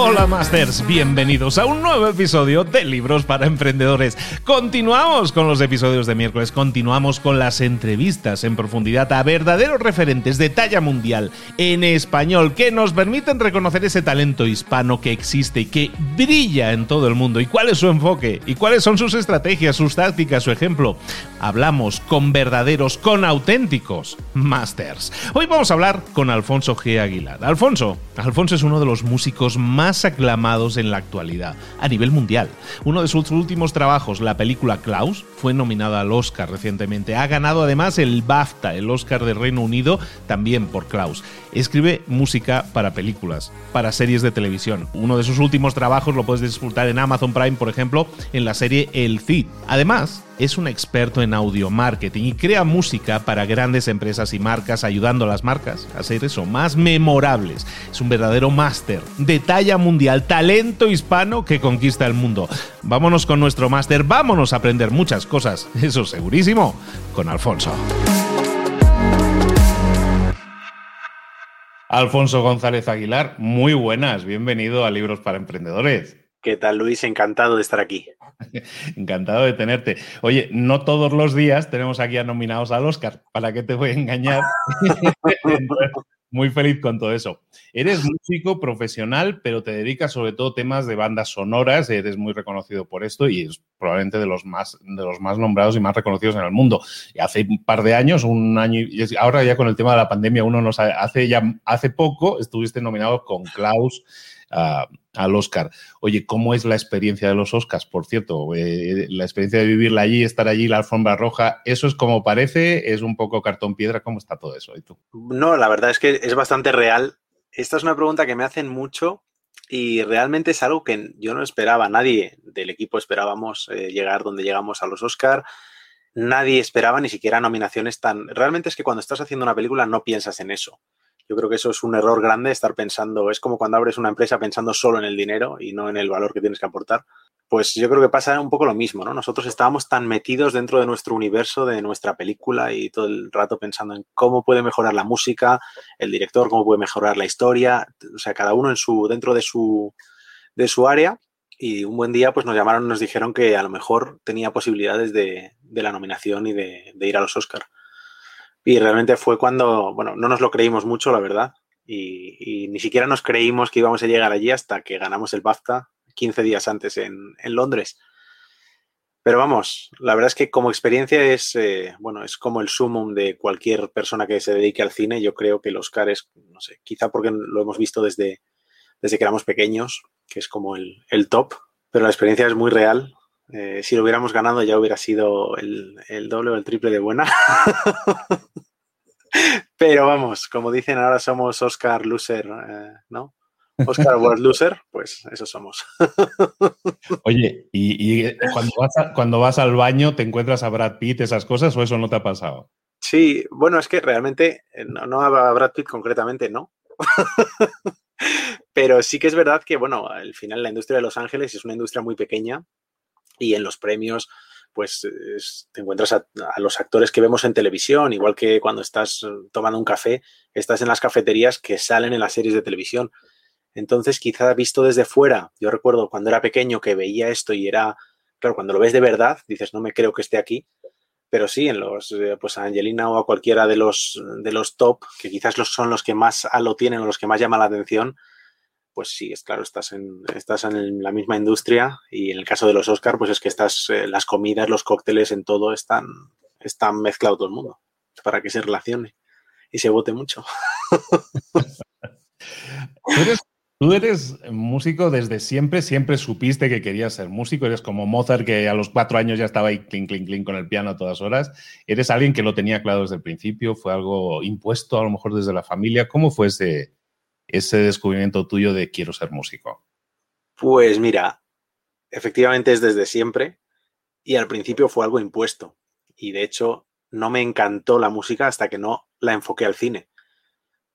Hola Masters, bienvenidos a un nuevo episodio de Libros para Emprendedores. Continuamos con los episodios de miércoles, continuamos con las entrevistas en profundidad a verdaderos referentes de talla mundial en español que nos permiten reconocer ese talento hispano que existe y que brilla en todo el mundo. ¿Y cuál es su enfoque? ¿Y cuáles son sus estrategias, sus tácticas, su ejemplo? Hablamos con verdaderos, con auténticos Masters. Hoy vamos a hablar con Alfonso G. Aguilar. Alfonso, Alfonso es uno de los músicos más aclamados en la actualidad, a nivel mundial. Uno de sus últimos trabajos, la película Klaus, fue nominada al Oscar recientemente. Ha ganado además el BAFTA, el Oscar de Reino Unido, también por Klaus. Escribe música para películas, para series de televisión. Uno de sus últimos trabajos lo puedes disfrutar en Amazon Prime, por ejemplo, en la serie El Cid. Además, es un experto en audio marketing y crea música para grandes empresas y marcas, ayudando a las marcas a ser eso, más memorables. Es un verdadero máster de talla mundial, talento hispano que conquista el mundo. Vámonos con nuestro máster, vámonos a aprender muchas cosas, eso segurísimo, con Alfonso. Alfonso González Aguilar, muy buenas, bienvenido a Libros para Emprendedores. ¿Qué tal, Luis? Encantado de estar aquí. Encantado de tenerte. Oye, no todos los días tenemos aquí a nominados al Oscar. ¿Para qué te voy a engañar? Muy feliz con todo eso. Eres músico profesional, pero te dedicas sobre todo temas de bandas sonoras. Eres muy reconocido por esto y es probablemente de los más, de los más nombrados y más reconocidos en el mundo. Y hace un par de años, un año, y ahora ya con el tema de la pandemia, uno nos hace ya hace poco estuviste nominado con Klaus al Oscar. Oye, ¿cómo es la experiencia de los Oscars? Por cierto, eh, la experiencia de vivirla allí, estar allí, la alfombra roja, ¿eso es como parece? ¿Es un poco cartón piedra? ¿Cómo está todo eso? No, la verdad es que es bastante real. Esta es una pregunta que me hacen mucho y realmente es algo que yo no esperaba. Nadie del equipo esperábamos eh, llegar donde llegamos a los Oscar. Nadie esperaba ni siquiera nominaciones tan... Realmente es que cuando estás haciendo una película no piensas en eso. Yo creo que eso es un error grande, estar pensando, es como cuando abres una empresa pensando solo en el dinero y no en el valor que tienes que aportar. Pues yo creo que pasa un poco lo mismo, ¿no? Nosotros estábamos tan metidos dentro de nuestro universo, de nuestra película y todo el rato pensando en cómo puede mejorar la música, el director, cómo puede mejorar la historia, o sea, cada uno en su, dentro de su, de su área. Y un buen día pues nos llamaron y nos dijeron que a lo mejor tenía posibilidades de, de la nominación y de, de ir a los Oscars. Y realmente fue cuando, bueno, no nos lo creímos mucho, la verdad. Y, ni siquiera nos creímos que íbamos a llegar allí hasta que ganamos el BAFTA 15 días antes en, Londres. Pero vamos, la verdad es que como experiencia es, eh, bueno, es como el sumum de cualquier persona que se dedique al cine. Yo creo que el Oscar es, no sé, quizá porque lo hemos visto desde, desde que éramos pequeños, que es como el, top, pero la experiencia es muy real. Eh, si lo hubiéramos ganado ya hubiera sido el, doble o el triple de buena. pero vamos, como dicen ahora somos Oscar Loser, eh, ¿no? Oscar World Loser, pues eso somos. Oye, ¿y, cuando, vas cuando vas al baño te encuentras a Brad Pitt, esas cosas, o eso no te ha pasado? Sí, bueno, es que realmente, eh, no, no a Brad Pitt concretamente, no. Pero sí que es verdad que, bueno, al final la industria de Los Ángeles es una industria muy pequeña y en los premios pues te encuentras a, los actores que vemos en televisión, igual que cuando estás tomando un café, estás en las cafeterías que salen en las series de televisión. Entonces, quizá visto desde fuera, yo recuerdo cuando era pequeño que veía esto y era, claro, cuando lo ves de verdad, dices, no me creo que esté aquí, pero sí, en los, eh, pues a Angelina o a cualquiera de los, de los top, que quizás los, son los que más lo tienen o los que más llaman la atención, pues sí, es claro, estás en, estás en la misma industria y en el caso de los Oscar, pues es que estás, eh, las comidas, los cócteles, en todo están, están mezclado todo el mundo para que se relacione y se vote mucho. Tú eres músico desde siempre, siempre supiste que querías ser músico, eres como Mozart que a los cuatro años ya estaba ahí clink, clink, clink con el piano a todas horas. ¿Eres alguien que lo tenía claro desde el principio? ¿Fue algo impuesto a lo mejor desde la familia? ¿Cómo fue ese, ese descubrimiento tuyo de quiero ser músico? Pues mira, efectivamente es desde siempre y al principio fue algo impuesto. Y de hecho no me encantó la música hasta que no la enfoqué al cine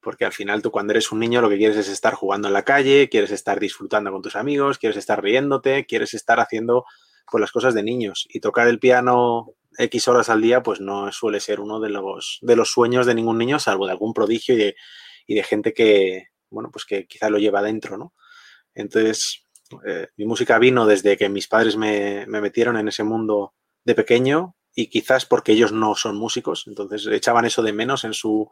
porque al final tú cuando eres un niño lo que quieres es estar jugando en la calle, quieres estar disfrutando con tus amigos, quieres estar riéndote, quieres estar haciendo pues las cosas de niños y tocar el piano X horas al día pues no suele ser uno de los, de los sueños de ningún niño, salvo de algún prodigio y de, gente que, bueno, pues que quizá lo lleva dentro, ¿no? Entonces, eh, mi música vino desde que mis padres me, me metieron en ese mundo de pequeño y quizás porque ellos no son músicos, entonces echaban eso de menos en su,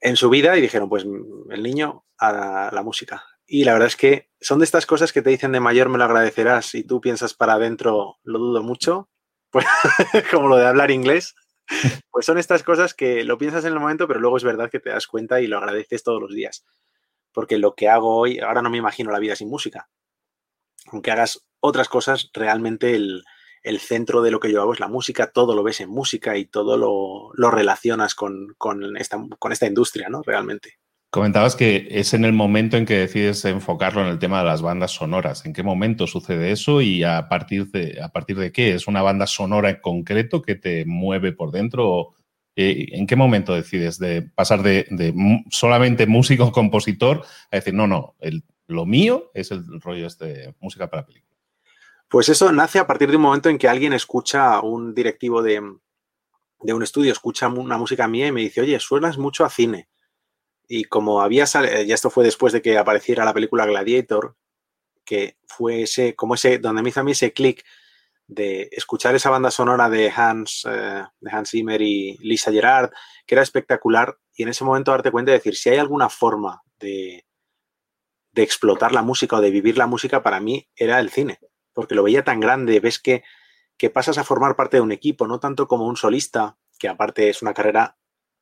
en su vida y dijeron, pues el niño a la, música. Y la verdad es que son de estas cosas que te dicen de mayor me lo agradecerás y tú piensas para adentro, lo dudo mucho, pues como lo de hablar inglés. Pues son estas cosas que lo piensas en el momento, pero luego es verdad que te das cuenta y lo agradeces todos los días. Porque lo que hago hoy, ahora no me imagino la vida sin música. Aunque hagas otras cosas, realmente el, el centro de lo que yo hago es la música, todo lo ves en música y todo lo, relacionas con, esta, con esta industria, ¿no? Realmente. Comentabas que es en el momento en que decides enfocarlo en el tema de las bandas sonoras. ¿En qué momento sucede eso y a partir de, a partir de qué? ¿Es una banda sonora en concreto que te mueve por dentro? Eh, ¿En qué momento decides de pasar de, solamente músico compositor a decir, no, no, lo mío es el rollo este de música para película? Pues eso nace a partir de un momento en que alguien escucha, un directivo de, un estudio, escucha una música mía y me dice, oye, suenas mucho a cine. Y como había salido, ya esto fue después de que apareciera la película Gladiator, que fue ese, como ese, donde me hizo a mí ese clic de escuchar esa banda sonora de Hans, eh, de Hans Zimmer y Lisa Gerard, que era espectacular, y en ese momento darte cuenta de decir, si hay alguna forma de, de explotar la música o de vivir la música, para mí era el cine porque lo veía tan grande, ves que, pasas a formar parte de un equipo, no tanto como un solista, que aparte es una carrera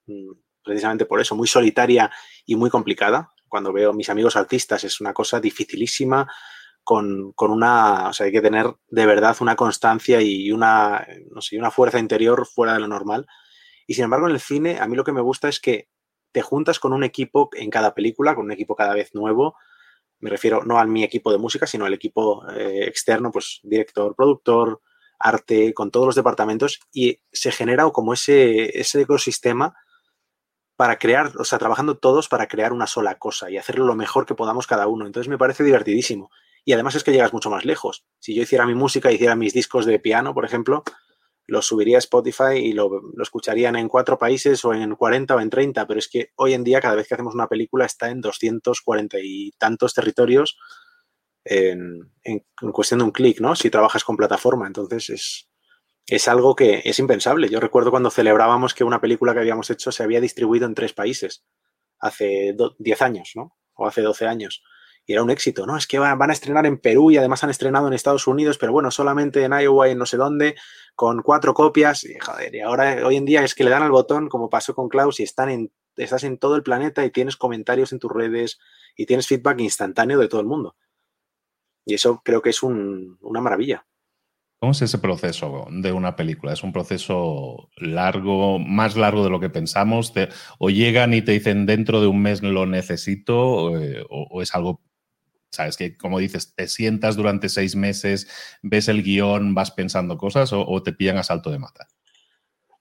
mm, precisamente por eso, muy solitaria y muy complicada. Cuando veo a mis amigos artistas es una cosa dificilísima, con, una, o sea, hay que tener de verdad una constancia y una, no sé, una fuerza interior fuera de lo normal. Y sin embargo, en el cine, a mí lo que me gusta es que te juntas con un equipo en cada película, con un equipo cada vez nuevo, me refiero no a mi equipo de música, sino al equipo eh, externo, pues director, productor, arte, con todos los departamentos, y se genera como ese, ese ecosistema para crear, o sea, trabajando todos para crear una sola cosa y hacerlo lo mejor que podamos cada uno. Entonces me parece divertidísimo. Y además es que llegas mucho más lejos. Si yo hiciera mi música, hiciera mis discos de piano, por ejemplo, lo subiría a Spotify y lo, escucharían en cuatro países o en 40 o en 30, pero es que hoy en día cada vez que hacemos una película está en 240 y tantos territorios en, cuestión de un clic, ¿no? Si trabajas con plataforma, entonces es, es algo que es impensable. Yo recuerdo cuando celebrábamos que una película que habíamos hecho se había distribuido en tres países hace 10 años, ¿no? O hace 12 años. y era un éxito, ¿no? Es que van, a estrenar en Perú y además han estrenado en Estados Unidos, pero bueno, solamente en Iowa y no sé dónde, con cuatro copias. Y, joder, y ahora hoy en día es que le dan al botón, como pasó con Klaus, y están en, estás en todo el planeta y tienes comentarios en tus redes y tienes feedback instantáneo de todo el mundo. Y eso creo que es una maravilla. ¿Cómo es ese proceso de una película? ¿Es un proceso largo, más largo de lo que pensamos? ¿O llegan y te dicen dentro de un mes lo necesito? ¿O, eh, es algo, sabes, que como dices, te sientas durante seis meses, ves el guion, vas pensando cosas o, te pillan a salto de mata?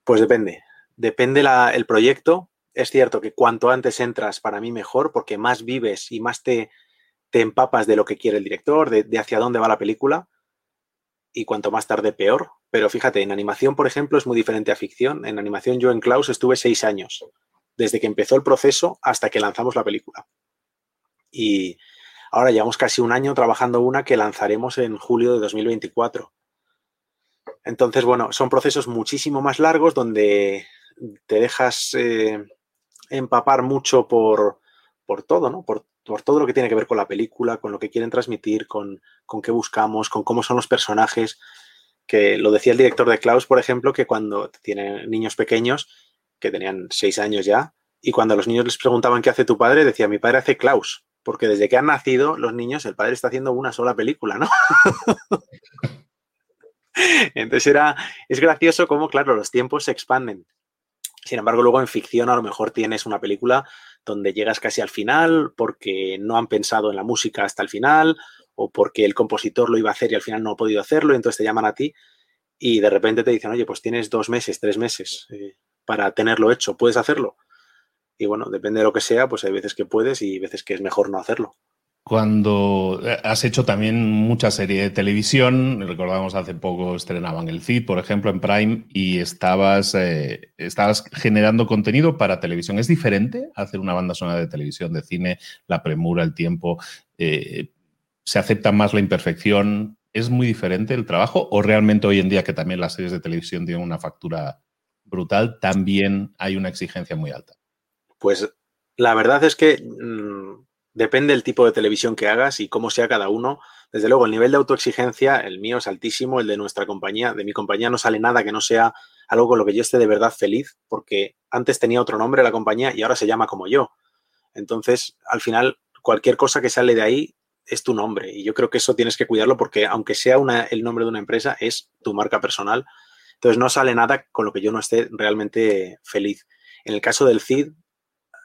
Pues depende. Depende el proyecto. Es cierto que cuanto antes entras, para mí mejor, porque más vives y más te empapas de lo que quiere el director, de hacia dónde va la película y cuanto más tarde peor. Pero fíjate, en animación, por ejemplo, es muy diferente a ficción. En animación yo en Klaus estuve seis años, desde que empezó el proceso hasta que lanzamos la película. Y ahora llevamos casi un año trabajando una que lanzaremos en julio de 2024. Entonces, bueno, son procesos muchísimo más largos donde te dejas eh, empapar mucho por, por todo, ¿no? Por por todo lo que tiene que ver con la película, con lo que quieren transmitir, con, con qué buscamos, con cómo son los personajes. Que lo decía el director de Klaus, por ejemplo, que cuando tiene niños pequeños, que tenían seis años ya, y cuando los niños les preguntaban qué hace tu padre, decía, mi padre hace Klaus, porque desde que han nacido los niños, el padre está haciendo una sola película, ¿no? Entonces era, es gracioso cómo, claro, los tiempos se expanden. Sin embargo, luego en ficción a lo mejor tienes una película donde llegas casi al final porque no han pensado en la música hasta el final o porque el compositor lo iba a hacer y al final no ha podido hacerlo, y entonces te llaman a ti y de repente te dicen, oye, pues tienes dos meses, tres meses eh, para tenerlo hecho, ¿puedes hacerlo? Y bueno, depende de lo que sea, pues hay veces que puedes y veces que es mejor no hacerlo. Cuando eh, has hecho también mucha serie de televisión, recordamos hace poco estrenaban el CID, por ejemplo, en Prime, y estabas, eh, estabas generando contenido para televisión. ¿Es diferente hacer una banda sonora de televisión, de cine, la premura, el tiempo? Eh, ¿Se acepta más la imperfección? ¿Es muy diferente el trabajo? ¿O realmente hoy en día, que también las series de televisión tienen una factura brutal, también hay una exigencia muy alta? Pues la verdad es que mm, Depende del tipo de televisión que hagas y cómo sea cada uno. Desde luego, el nivel de autoexigencia, el mío es altísimo, el de nuestra compañía, de mi compañía no sale nada que no sea algo con lo que yo esté de verdad feliz, porque antes tenía otro nombre la compañía y ahora se llama como yo. Entonces, al final, cualquier cosa que sale de ahí es tu nombre y yo creo que eso tienes que cuidarlo porque aunque sea el nombre de una empresa, es tu marca personal. Entonces, no sale nada con lo que yo no esté realmente feliz. En el caso del CID,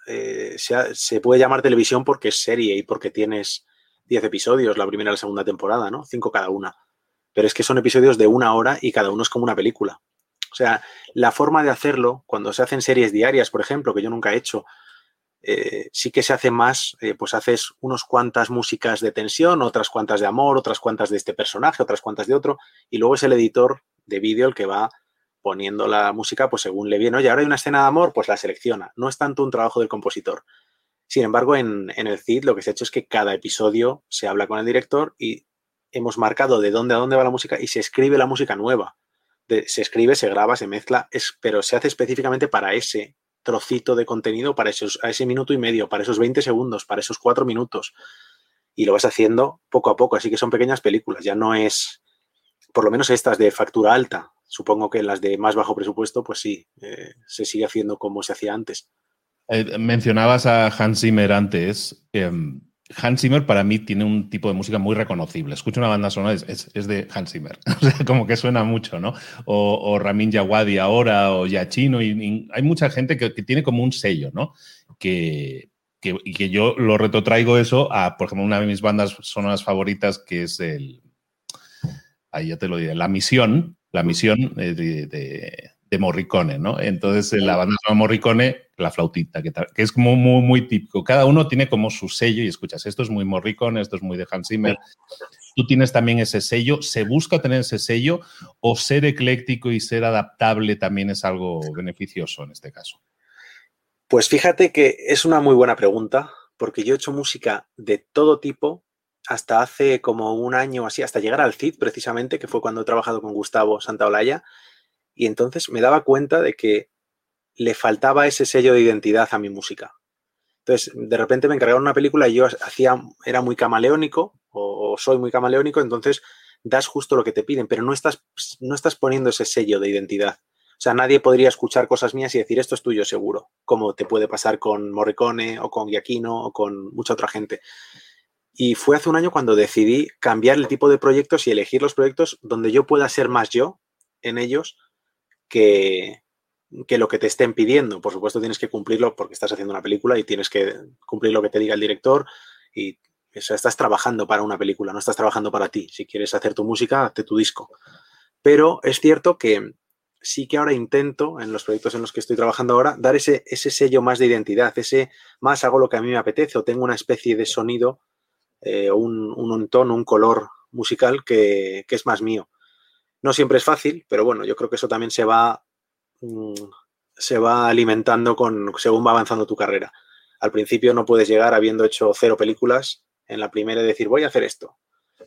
eh, se, puede llamar televisión porque es serie y porque tienes 10 episodios, la primera y la segunda temporada, ¿no? Cinco cada una. Pero es que son episodios de una hora y cada uno es como una película. O sea, la forma de hacerlo, cuando se hacen series diarias, por ejemplo, que yo nunca he hecho, eh, sí que se hace más, eh, pues haces unos cuantas músicas de tensión, otras cuantas de amor, otras cuantas de este personaje, otras cuantas de otro, y luego es el editor de vídeo el que va poniendo la música, pues según le viene, oye, ahora hay una escena de amor, pues la selecciona. No es tanto un trabajo del compositor. Sin embargo, en, el CID lo que se ha hecho es que cada episodio se habla con el director y hemos marcado de dónde a dónde va la música y se escribe la música nueva. se escribe, se graba, se mezcla, es, pero se hace específicamente para ese trocito de contenido, para esos, a ese minuto y medio, para esos 20 segundos, para esos cuatro minutos. Y lo vas haciendo poco a poco, así que son pequeñas películas, ya no es, por lo menos estas de factura alta, Supongo que las de más bajo presupuesto, pues sí, eh, se sigue haciendo como se hacía antes. Eh, mencionabas a Hans Zimmer antes. Mm, Hans Zimmer para mí tiene un tipo de música muy reconocible. Escucho una banda sonora, es, es, de Hans Zimmer. O sea, como que suena mucho, ¿no? O, Ramin Djawadi ahora, o Yachino. Hay mucha gente que, tiene como un sello, ¿no? Que, que, y que yo lo retrotraigo eso a, por ejemplo, una de mis bandas sonoras favoritas, que es el. Ahí ya te lo diré, La Misión, la misión eh, de, Morricone, ¿no? Entonces, la banda de Morricone, la flautita, que, es como muy, muy típico. Cada uno tiene como su sello y escuchas, esto es muy Morricone, esto es muy de Hans Zimmer. Tú tienes también ese sello. ¿Se busca tener ese sello o ser ecléctico y ser adaptable también es algo beneficioso en este caso? Pues fíjate que es una muy buena pregunta, porque yo he hecho música de todo tipo hasta hace como un año así, hasta llegar al CID precisamente, que fue cuando he trabajado con Gustavo Santaolalla, y entonces me daba cuenta de que le faltaba ese sello de identidad a mi música. Entonces, de repente me encargaron una película y yo hacía, era muy camaleónico o, soy muy camaleónico, entonces das justo lo que te piden, pero no estás, no estás poniendo ese sello de identidad. O sea, nadie podría escuchar cosas mías y decir esto es tuyo seguro, como te puede pasar con Morricone o con Giacchino o con mucha otra gente. Y fue hace un año cuando decidí cambiar el tipo de proyectos y elegir los proyectos donde yo pueda ser más yo en ellos que, que lo que te estén pidiendo. Por supuesto, tienes que cumplirlo porque estás haciendo una película y tienes que cumplir lo que te diga el director y estás trabajando para una película, no estás trabajando para ti. Si quieres hacer tu música, hazte tu disco. Pero es cierto que sí que ahora intento, en los proyectos en los que estoy trabajando ahora, dar ese, ese sello más de identidad, ese más hago lo que a mí me apetece o tengo una especie de sonido, eh, un, un, tono, un color musical que, que es más mío. No siempre es fácil, pero bueno, yo creo que eso también se va Mm, se va alimentando con, según va avanzando tu carrera. Al principio no puedes llegar habiendo hecho cero películas en la primera y decir, voy a hacer esto,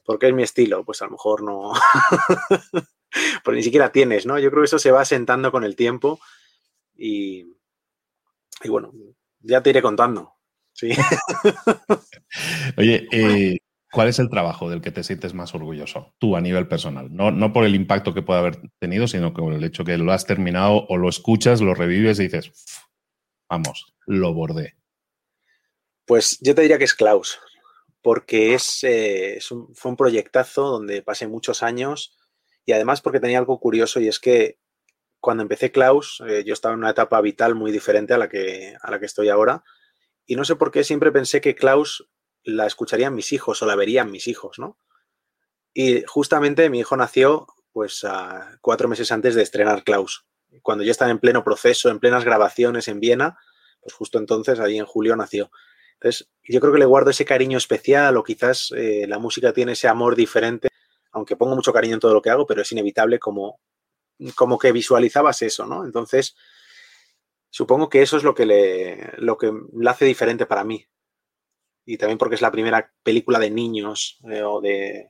porque es mi estilo. Pues a lo mejor no, pues ni siquiera tienes, ¿no? Yo creo que eso se va asentando con el tiempo y, y bueno, ya te iré contando. Sí. Oye, eh, ¿Cuál es el trabajo del que te sientes más orgulloso, tú a nivel personal? No, no por el impacto que pueda haber tenido, sino por el hecho que lo has terminado o lo escuchas, lo revives y dices, vamos, lo bordé. Pues yo te diría que es Klaus, porque es, eh, fue un proyectazo donde pasé muchos años y además porque tenía algo curioso y es que cuando empecé Klaus, eh, yo estaba en una etapa vital muy diferente a la, que, a la que estoy ahora y no sé por qué siempre pensé que Klaus la escucharían mis hijos o la verían mis hijos, ¿no? Y justamente mi hijo nació pues cuatro meses antes de estrenar Klaus. Cuando ya estaba en pleno proceso, en plenas grabaciones en Viena, pues justo entonces, ahí en julio, nació. Entonces, yo creo que le guardo ese cariño especial o quizás eh, la música tiene ese amor diferente, aunque pongo mucho cariño en todo lo que hago, pero es inevitable como, como que visualizabas eso, ¿no? Entonces, supongo que eso es lo que le, lo que le hace diferente para mí y también porque es la primera película de niños eh, o de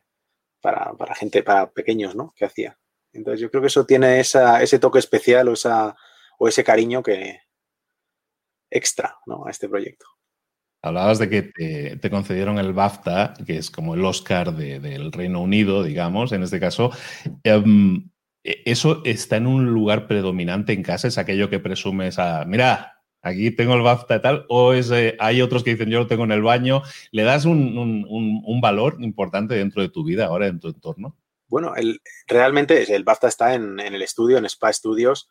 para, gente, para pequeños, ¿no? Que hacía. Entonces yo creo que eso tiene ese toque especial o, esa, o ese cariño que extra ¿no? a este proyecto. Hablabas de que te, concedieron el BAFTA, que es como el Oscar del Reino Unido, digamos, en este caso. Em, ¿Eso está en un lugar predominante en casa? ¿Es aquello que presumes a, mira, aquí tengo el BAFTA y tal, o es, eh, hay otros que dicen yo lo tengo en el baño, ¿le das un, valor importante dentro de tu vida ahora, en tu entorno? Bueno, el, realmente el BAFTA está en, el estudio, en Spa Studios,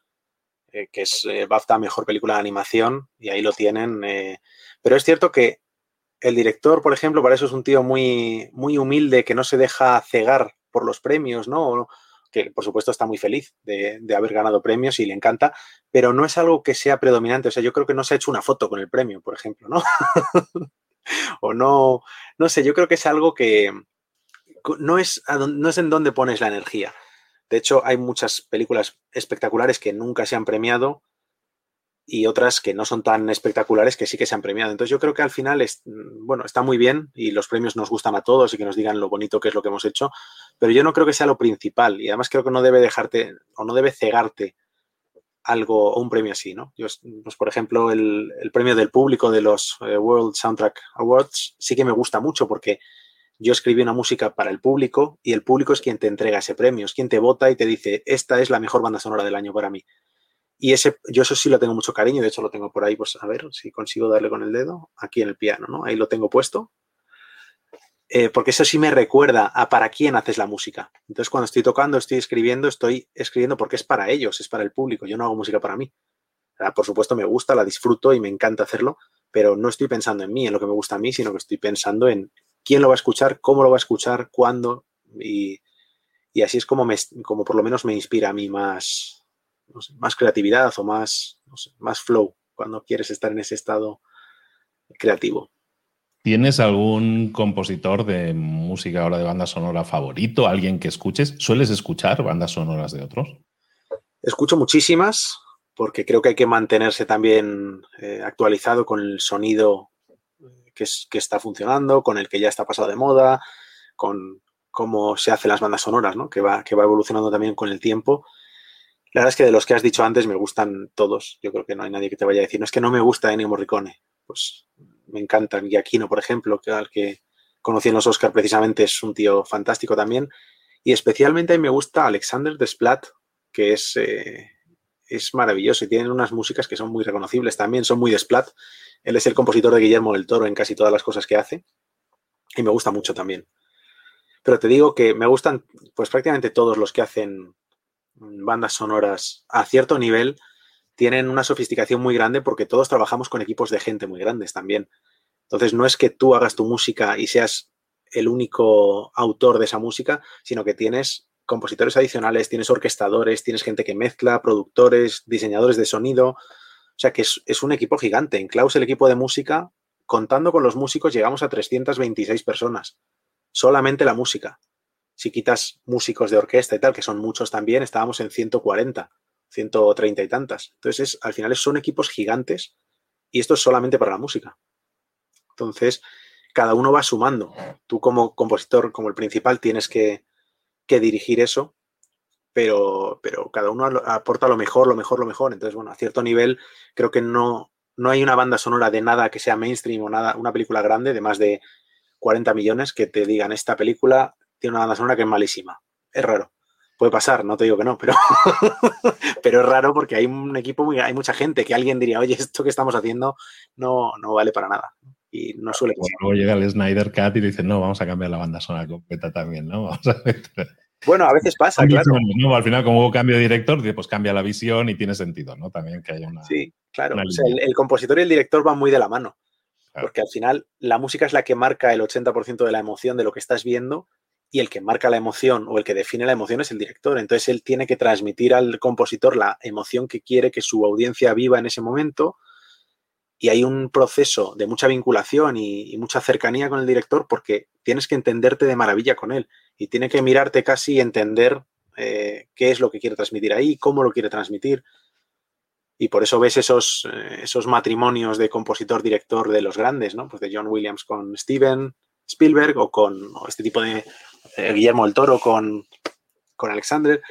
eh, que es el BAFTA Mejor Película de Animación, y ahí lo tienen. Eh, pero es cierto que el director, por ejemplo, para eso es un tío muy, muy humilde, que no se deja cegar por los premios, ¿no? Que por supuesto está muy feliz de, haber ganado premios y le encanta, pero no es algo que sea predominante. O sea, yo creo que no se ha hecho una foto con el premio, por ejemplo, ¿no? o no, no sé, yo creo que es algo que no es, no es en dónde pones la energía. De hecho, hay muchas películas espectaculares que nunca se han premiado y otras que no son tan espectaculares que sí que se han premiado. Entonces yo creo que al final, es, mm, bueno, está muy bien y los premios nos gustan a todos y que nos digan lo bonito que es lo que hemos hecho, pero yo no creo que sea lo principal y además creo que no debe dejarte o no debe cegarte algo o un premio así, ¿no? Pues, por ejemplo, el, premio del público de los eh, World Soundtrack Awards sí que me gusta mucho porque yo escribí una música para el público y el público es quien te entrega ese premio, es quien te vota y te dice, esta es la mejor banda sonora del año para mí. Y ese, yo eso sí lo tengo mucho cariño, de hecho lo tengo por ahí, pues a ver si consigo darle con el dedo, aquí en el piano, ¿no? Ahí lo tengo puesto. Eh, porque eso sí me recuerda a para quién haces la música. Entonces cuando estoy tocando, estoy escribiendo, estoy escribiendo porque es para ellos, es para el público, yo no hago música para mí. por supuesto me gusta, la disfruto y me encanta hacerlo, pero no estoy pensando en mí, en lo que me gusta a mí, sino que estoy pensando en quién lo va a escuchar, cómo lo va a escuchar, cuándo, y, y así es como, me, como por lo menos me inspira a mí más, más creatividad o más, más flow cuando quieres estar en ese estado creativo. ¿Tienes algún compositor de música ahora de banda sonora favorito? ¿Alguien que escuches? ¿Sueles escuchar bandas sonoras de otros? Escucho muchísimas porque creo que hay que mantenerse también eh, actualizado con el sonido que, es, que, está funcionando, con el que ya está pasado de moda, con cómo se hacen las bandas sonoras, ¿no? que, va, que va evolucionando también con el tiempo. La verdad es que de los que has dicho antes me gustan todos. Yo creo que no hay nadie que te vaya a decir, no es que no me gusta Ennio Morricone. Pues me encanta. Giacchino, por ejemplo, que al que conocí en los Oscar precisamente, es un tío fantástico también. Y especialmente me gusta Alexander Desplat, que es, eh, es maravilloso y tiene unas músicas que son muy reconocibles también, son muy Desplat. Él es el compositor de Guillermo del Toro en casi todas las cosas que hace y me gusta mucho también. Pero te digo que me gustan pues prácticamente todos los que hacen bandas sonoras a cierto nivel tienen una sofisticación muy grande porque todos trabajamos con equipos de gente muy grandes también. Entonces no es que tú hagas tu música y seas el único autor de esa música, sino que tienes compositores adicionales, tienes orquestadores, tienes gente que mezcla, productores, diseñadores de sonido. O sea que es, es un equipo gigante. En Klaus el equipo de música, contando con los músicos, llegamos a 326 personas. Solamente la música. Si quitas músicos de orquesta y tal, que son muchos también, estábamos en 140. 130 y tantas. Entonces, al final son equipos gigantes y esto es solamente para la música. Entonces, cada uno va sumando. Tú como compositor, como el principal, tienes que, dirigir eso, pero, pero cada uno aporta lo mejor, lo mejor, lo mejor. Entonces, bueno, a cierto nivel, creo que no, no hay una banda sonora de nada que sea mainstream o nada, una película grande de más de 40 millones que te digan esta película tiene una banda sonora que es malísima. Es raro. Puede pasar, no te digo que no, pero, pero es raro porque hay un equipo, muy, hay mucha gente que alguien diría, oye, esto que estamos haciendo no, no vale para nada. Y no suele pasar. Luego llega el Snyder Cut y dice, no, vamos a cambiar la banda sonora completa también, ¿no? Vamos a Bueno, a veces pasa, claro. No, al final, como hubo cambio de director, pues cambia la visión y tiene sentido, ¿no? También que haya una. Sí, claro. o sea, el, compositor y el director van muy de la mano. Porque al final la música es la que marca el 80% de la emoción de lo que estás viendo y el que marca la emoción o el que define la emoción es el director. Entonces él tiene que transmitir al compositor la emoción que quiere que su audiencia viva en ese momento y hay un proceso de mucha vinculación y, mucha cercanía con el director porque tienes que entenderte de maravilla con él y tiene que mirarte casi y entender eh, qué es lo que quiere transmitir ahí, cómo lo quiere transmitir. Y por eso ves esos, eh, esos matrimonios de compositor-director de los grandes, ¿no? Pues de John Williams con Steven Spielberg o con este tipo de eh, Guillermo del Toro con, con Alexander,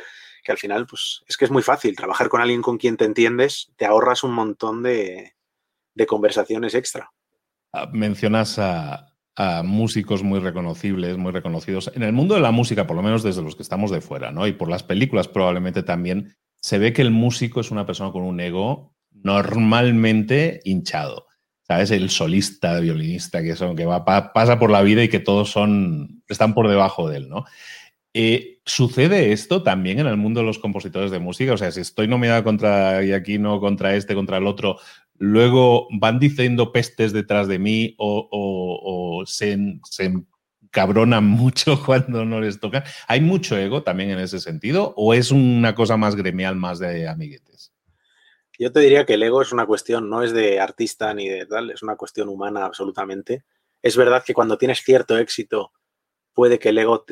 que al final, pues es que es muy fácil trabajar con alguien con quien te entiendes, te ahorras un montón de, conversaciones extra. Ah, mencionas a, músicos muy reconocibles, muy reconocidos. En el mundo de la música, por lo menos desde los que estamos de fuera, ¿no? Y por las películas probablemente también, se ve que el músico es una persona con un ego normalmente hinchado. ¿Sabes? El solista, violinista, que, son, que va, pasa por la vida y que todos son, están por debajo de él, ¿no? Eh, ¿Sucede esto también en el mundo de los compositores de música? O sea, si estoy nominado contra no contra este, contra el otro, luego van diciendo pestes detrás de mí o, se, se cabronan mucho cuando no les tocan. ¿Hay mucho ego también en ese sentido o es una cosa más gremial, más de amiguetes? Yo te diría que el ego es una cuestión, no es de artista ni de tal, es una cuestión humana absolutamente. Es verdad que cuando tienes cierto éxito puede que el ego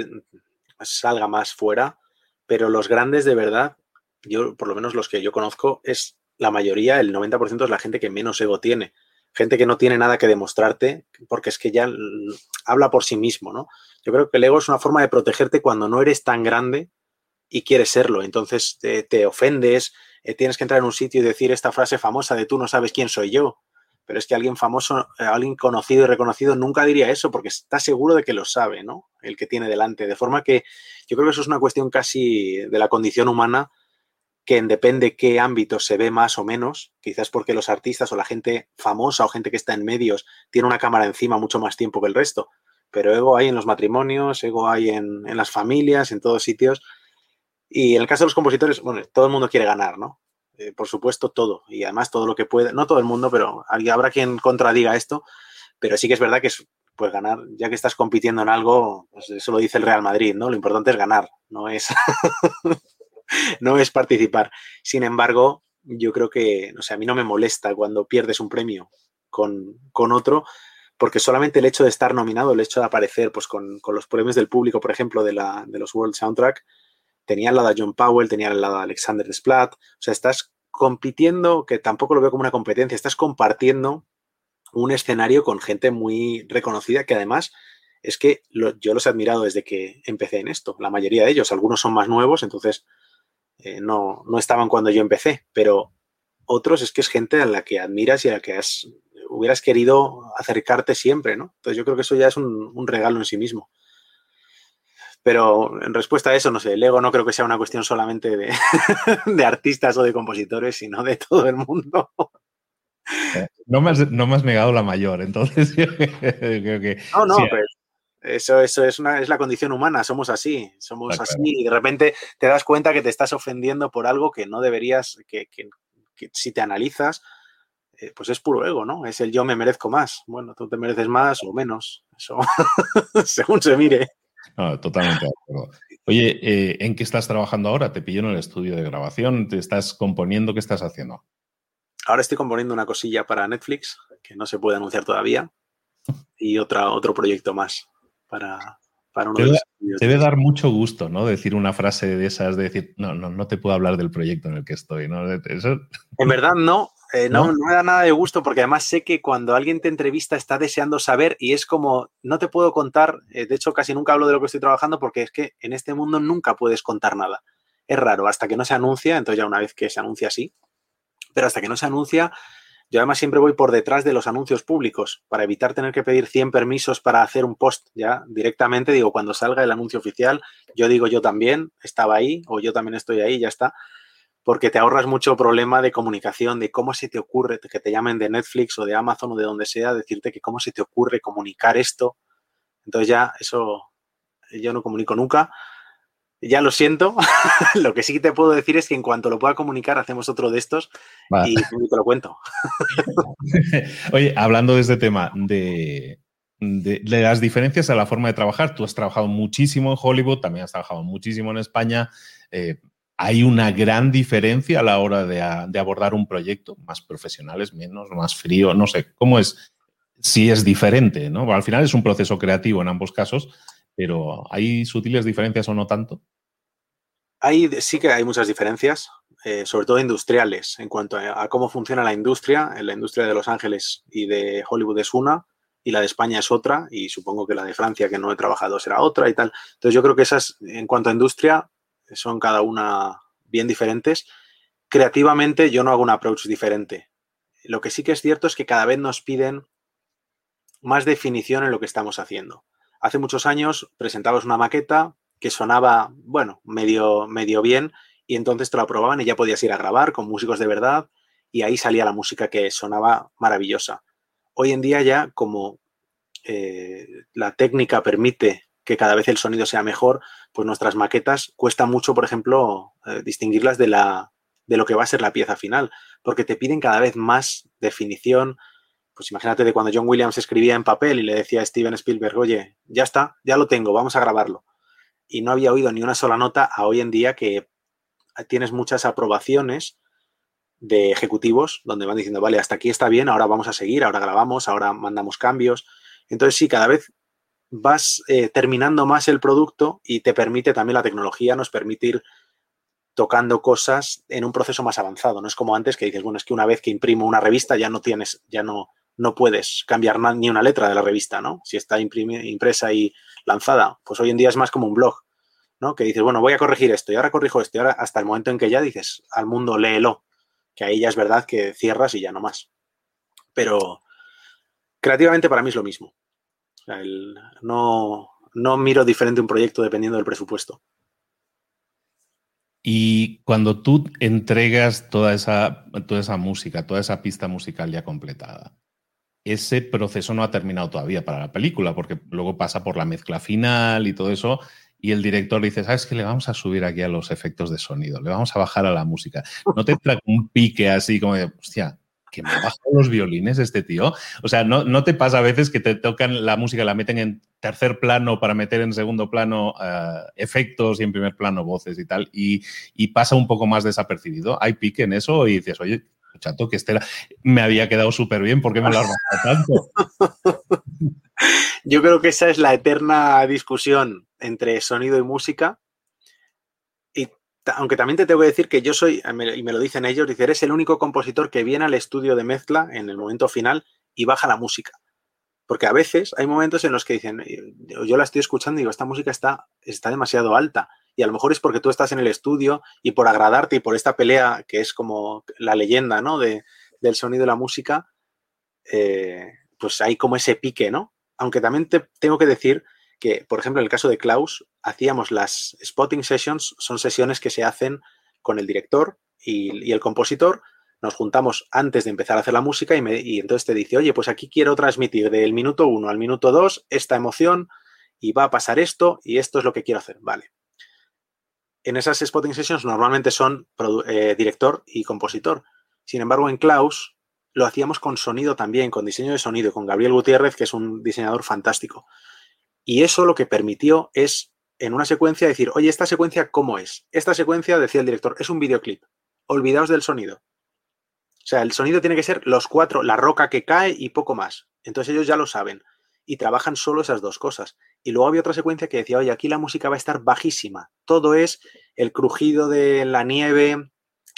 salga más fuera, pero los grandes de verdad, yo por lo menos los que yo conozco, es la mayoría, el 90% es la gente que menos ego tiene. Gente que no tiene nada que demostrarte porque es que ya habla por sí mismo, ¿no? Yo creo que el ego es una forma de protegerte cuando no eres tan grande y quieres serlo. Entonces te ofendes, eh, tienes que entrar en un sitio y decir esta frase famosa de tú no sabes quién soy yo. Pero es que alguien famoso, eh, alguien conocido y reconocido nunca diría eso porque está seguro de que lo sabe, ¿no? El que tiene delante. De forma que yo creo que eso es una cuestión casi de la condición humana que depende qué ámbito se ve más o menos, quizás porque los artistas o la gente famosa o gente que está en medios tiene una cámara encima mucho más tiempo que el resto. Pero ego hay en los matrimonios, ego hay en, en las familias, en todos sitios. Y en el caso de los compositores, bueno, todo el mundo quiere ganar, ¿no? Eh, por supuesto, todo. Y además todo lo que puede, no todo el mundo, pero habrá quien contradiga esto, pero sí que es verdad que es, pues ganar, ya que estás compitiendo en algo, pues eso lo dice el Real Madrid, ¿no? Lo importante es ganar, no es, no es participar. Sin embargo, yo creo que, no sé, a mí no me molesta cuando pierdes un premio con, con otro, porque solamente el hecho de estar nominado, el hecho de aparecer pues, con, con los premios del público, por ejemplo, de, la, de los World Soundtrack, tenía al lado a John Powell, tenía al lado a Alexander Desplat, o sea, estás compitiendo, que tampoco lo veo como una competencia, estás compartiendo un escenario con gente muy reconocida que además es que yo los he admirado desde que empecé en esto, la mayoría de ellos, algunos son más nuevos, entonces eh, no, no estaban cuando yo empecé, pero otros es que es gente a la que admiras y a la que has, hubieras querido acercarte siempre, ¿no? Entonces yo creo que eso ya es un, regalo en sí mismo. Pero en respuesta a eso, no sé, el ego no creo que sea una cuestión solamente de, de artistas o de compositores, sino de todo el mundo. No me, has, no me has negado la mayor, entonces yo creo que... No, no, pues eso, eso es, una, es la condición humana, somos así, somos así y de repente te das cuenta que te estás ofendiendo por algo que no deberías, que, que, si te analizas, eh, pues es puro ego, ¿no? Es el yo me merezco más. Bueno, tú te mereces más o menos, eso según se mire. No, totalmente de acuerdo. Oye, eh, ¿en qué estás trabajando ahora? ¿Te pillo en el estudio de grabación? ¿Te estás componiendo? ¿Qué estás haciendo? Ahora estoy componiendo una cosilla para Netflix que no se puede anunciar todavía y otra, otro proyecto más para, para uno debe, debe dar mucho gusto, ¿no? Decir una frase de esas, de decir, no, no, no te puedo hablar del proyecto en el que estoy, ¿no? En verdad no, eh, no, no, me da nada de gusto porque además sé que cuando alguien te entrevista está deseando saber y es como, no te puedo contar, eh, de hecho casi nunca hablo de lo que estoy trabajando porque es que en este mundo nunca puedes contar nada. Es raro, hasta que no se anuncia, entonces ya una vez que se anuncia sí, pero hasta que no se anuncia yo además siempre voy por detrás de los anuncios públicos para evitar tener que pedir 100 permisos para hacer un post. Ya directamente digo, cuando salga el anuncio oficial, yo digo yo también estaba ahí o yo también estoy ahí, ya está. Porque te ahorras mucho problema de comunicación, de cómo se te ocurre que te llamen de Netflix o de Amazon o de donde sea, decirte que cómo se te ocurre comunicar esto. Entonces ya eso yo no comunico nunca ya lo siento. lo que sí te puedo decir es que en cuanto lo pueda comunicar, hacemos otro de estos y te lo cuento. Oye, hablando de este tema, de, las diferencias a la forma de trabajar, tú has trabajado muchísimo en Hollywood, también has trabajado muchísimo en España. Eh, ¿Hay una gran diferencia a la hora de, abordar un proyecto? ¿Más profesionales, menos, más frío? No sé, ¿cómo es? Si es diferente, ¿no? Al final es un proceso creativo en ambos casos, pero ¿hay sutiles diferencias o no tanto? Hay, sí que hay muchas diferencias, eh, sobre todo industriales, en cuanto a, cómo funciona la industria. La industria de Los Ángeles y de Hollywood es una, y la de España es otra, y supongo que la de Francia, que no he trabajado, será otra y tal. Entonces yo creo que esas, en cuanto a industria, son cada una bien diferentes. Creativamente yo no hago un approach diferente. Lo que sí que es cierto es que cada vez nos piden más definición en lo que estamos haciendo. Hace muchos años presentabas una maqueta que sonaba, bueno, medio, medio bien y entonces te lo aprobaban y ya podías ir a grabar con músicos de verdad y ahí salía la música que sonaba maravillosa. Hoy en día ya como eh, la técnica permite que cada vez el sonido sea mejor, pues nuestras maquetas cuesta mucho, por ejemplo, eh, distinguirlas de, la, de lo que va a ser la pieza final, porque te piden cada vez más definición, pues imagínate de cuando John Williams escribía en papel y le decía a Steven Spielberg, oye, ya está, ya lo tengo, vamos a grabarlo. Y no había oído ni una sola nota a hoy en día que tienes muchas aprobaciones de ejecutivos donde van diciendo, vale, hasta aquí está bien, ahora vamos a seguir, ahora grabamos, ahora mandamos cambios. Entonces sí, cada vez vas eh, terminando más el producto y te permite también la tecnología, nos permite ir tocando cosas en un proceso más avanzado. No es como antes que dices, bueno, es que una vez que imprimo una revista ya no tienes, ya no, no puedes cambiar ni una letra de la revista, ¿no? Si está impresa y lanzada, pues hoy en día es más como un blog, ¿no? Que dices, bueno, voy a corregir esto y ahora corrijo esto y ahora hasta el momento en que ya dices al mundo léelo, que ahí ya es verdad que cierras y ya no más. Pero creativamente para mí es lo mismo. No, no miro diferente un proyecto dependiendo del presupuesto. Y cuando tú entregas toda esa, toda esa música, toda esa pista musical ya completada, ese proceso no ha terminado todavía para la película, porque luego pasa por la mezcla final y todo eso, y el director dice, ¿sabes qué? Le vamos a subir aquí a los efectos de sonido, le vamos a bajar a la música. No te trae un pique así como de, hostia, que me bajan los violines este tío. O sea, no, no, te pasa a veces que te tocan la música, la meten en tercer plano para meter en segundo plano eh, efectos y en primer plano voces y tal, y, y, pasa un poco más desapercibido. Hay pique en eso y dices, oye, chato, que este me había quedado súper bien, ¿por qué me lo has tanto? Yo creo que esa es la eterna discusión entre sonido y música. Aunque también te tengo que decir que yo soy, y me lo dicen ellos, dice, eres el único compositor que viene al estudio de mezcla en el momento final y baja la música. Porque a veces hay momentos en los que dicen, yo la estoy escuchando y digo, esta música está, está demasiado alta y a lo mejor es porque tú estás en el estudio y por agradarte y por esta pelea que es como la leyenda ¿no? de, del sonido y la música, eh, pues hay como ese pique, ¿no? Aunque también te tengo que decir que, por ejemplo, en el caso de Klaus, hacíamos las spotting sessions, son sesiones que se hacen con el director y, el compositor. Nos juntamos antes de empezar a hacer la música y, me, entonces te dice, oye, pues aquí quiero transmitir del minuto 1 al minuto 2 esta emoción y va a pasar esto y esto es lo que quiero hacer. Vale. En esas spotting sessions normalmente son eh, director y compositor. Sin embargo, en Klaus lo hacíamos con sonido también, con diseño de sonido, con Gabriel Gutiérrez, que es un diseñador fantástico. Y eso lo que permitió es, en una secuencia, decir, oye, esta secuencia, ¿cómo es? Esta secuencia, decía el director, es un videoclip. Olvidaos del sonido. O sea, el sonido tiene que ser los cuatro, la roca que cae y poco más. Entonces ellos ya lo saben y trabajan solo esas dos cosas. Y luego había otra secuencia que decía, oye, aquí la música va a estar bajísima. Todo es el crujido de la nieve,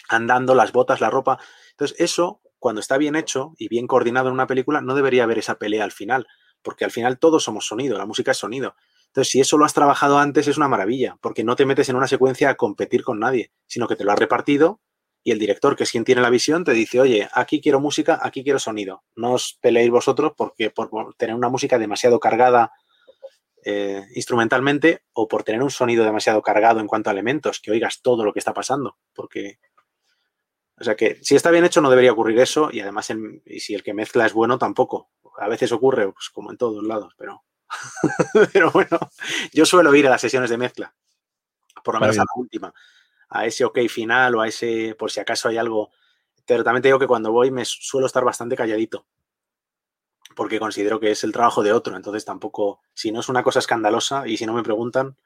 andando, las botas, la ropa. Entonces eso, cuando está bien hecho y bien coordinado en una película, no debería haber esa pelea al final porque al final todos somos sonido, la música es sonido. Entonces, si eso lo has trabajado antes, es una maravilla, porque no te metes en una secuencia a competir con nadie, sino que te lo has repartido y el director, que es quien tiene la visión, te dice, oye, aquí quiero música, aquí quiero sonido. No os peleéis vosotros porque por tener una música demasiado cargada eh, instrumentalmente o por tener un sonido demasiado cargado en cuanto a elementos, que oigas todo lo que está pasando, porque... O sea que si está bien hecho no debería ocurrir eso y además y si el que mezcla es bueno tampoco, a veces ocurre, pues como en todos lados, pero, pero bueno, yo suelo ir a las sesiones de mezcla, por lo menos a la última, a ese ok final o a ese, por si acaso hay algo. Pero también te digo que cuando voy me suelo estar bastante calladito, porque considero que es el trabajo de otro, entonces tampoco, si no es una cosa escandalosa y si no me preguntan,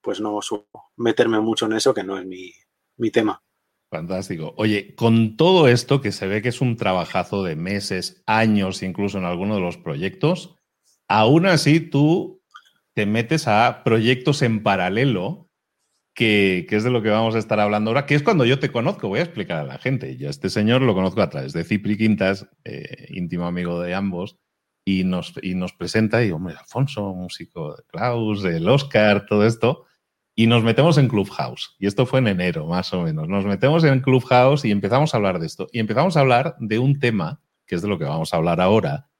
pues no suelo meterme mucho en eso, que no es mi, mi tema. Fantástico. Oye, con todo esto que se ve que es un trabajazo de meses, años, incluso en alguno de los proyectos, aún así tú te metes a proyectos en paralelo, que, es de lo que vamos a estar hablando ahora, que es cuando yo te conozco, voy a explicar a la gente. Yo a este señor lo conozco a través de Cipri Quintas, eh, íntimo amigo de ambos, y nos, y nos presenta, y hombre, Alfonso, músico de Klaus, del Oscar, todo esto y nos metemos en Clubhouse. Y esto fue en enero, más o menos. Nos metemos en Clubhouse y empezamos a hablar de esto. Y empezamos a hablar de un tema, que es de lo que vamos a hablar ahora,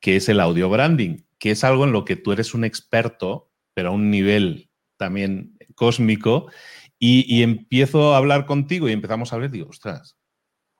que es el audio branding, que es algo en lo que tú eres un experto, pero a un nivel también cósmico. Y, empiezo a hablar contigo y empezamos a hablar, digo, ostras,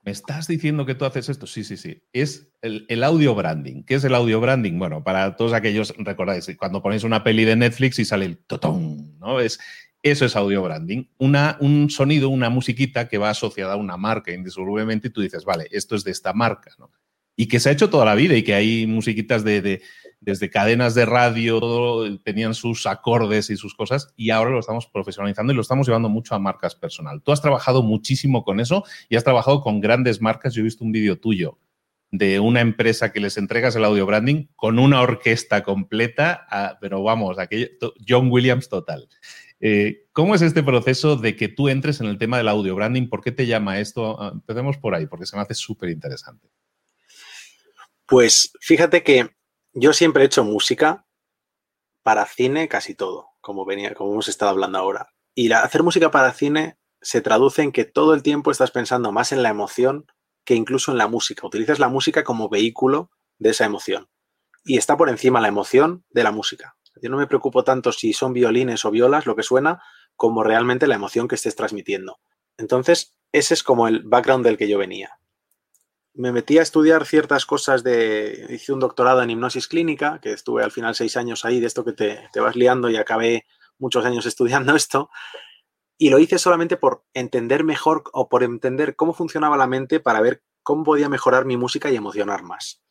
¿Me estás diciendo que tú haces esto? Sí, sí, sí. Es el, audio branding. ¿Qué es el audio branding? Bueno, para todos aquellos, recordáis, cuando ponéis una peli de Netflix y sale el totón, ¿no? Es, eso es audio branding. Una, un sonido, una musiquita que va asociada a una marca indisolublemente y tú dices, vale, esto es de esta marca, ¿no? Y que se ha hecho toda la vida y que hay musiquitas de desde cadenas de radio, tenían sus acordes y sus cosas, y ahora lo estamos profesionalizando y lo estamos llevando mucho a marcas personal. Tú has trabajado muchísimo con eso y has trabajado con grandes marcas. Yo he visto un vídeo tuyo de una empresa que les entregas el audio branding con una orquesta completa, pero vamos, aquello, John Williams total. Eh, ¿Cómo es este proceso de que tú entres en el tema del audio branding? ¿Por qué te llama esto? Ah, empecemos por ahí, porque se me hace súper interesante. Pues fíjate que yo siempre he hecho música para cine casi todo, como, venía, como hemos estado hablando ahora. Y hacer música para cine se traduce en que todo el tiempo estás pensando más en la emoción que incluso en la música. Utilizas la música como vehículo de esa emoción. Y está por encima la emoción de la música. Yo no me preocupo tanto si son violines o violas lo que suena, como realmente la emoción que estés transmitiendo. Entonces, ese es como el background del que yo venía me metí a estudiar ciertas cosas de... Hice un doctorado en hipnosis clínica, que estuve al final seis años ahí de esto que te, te vas liando y acabé muchos años estudiando esto. Y lo hice solamente por entender mejor o por entender cómo funcionaba la mente para ver cómo podía mejorar mi música y emocionar más.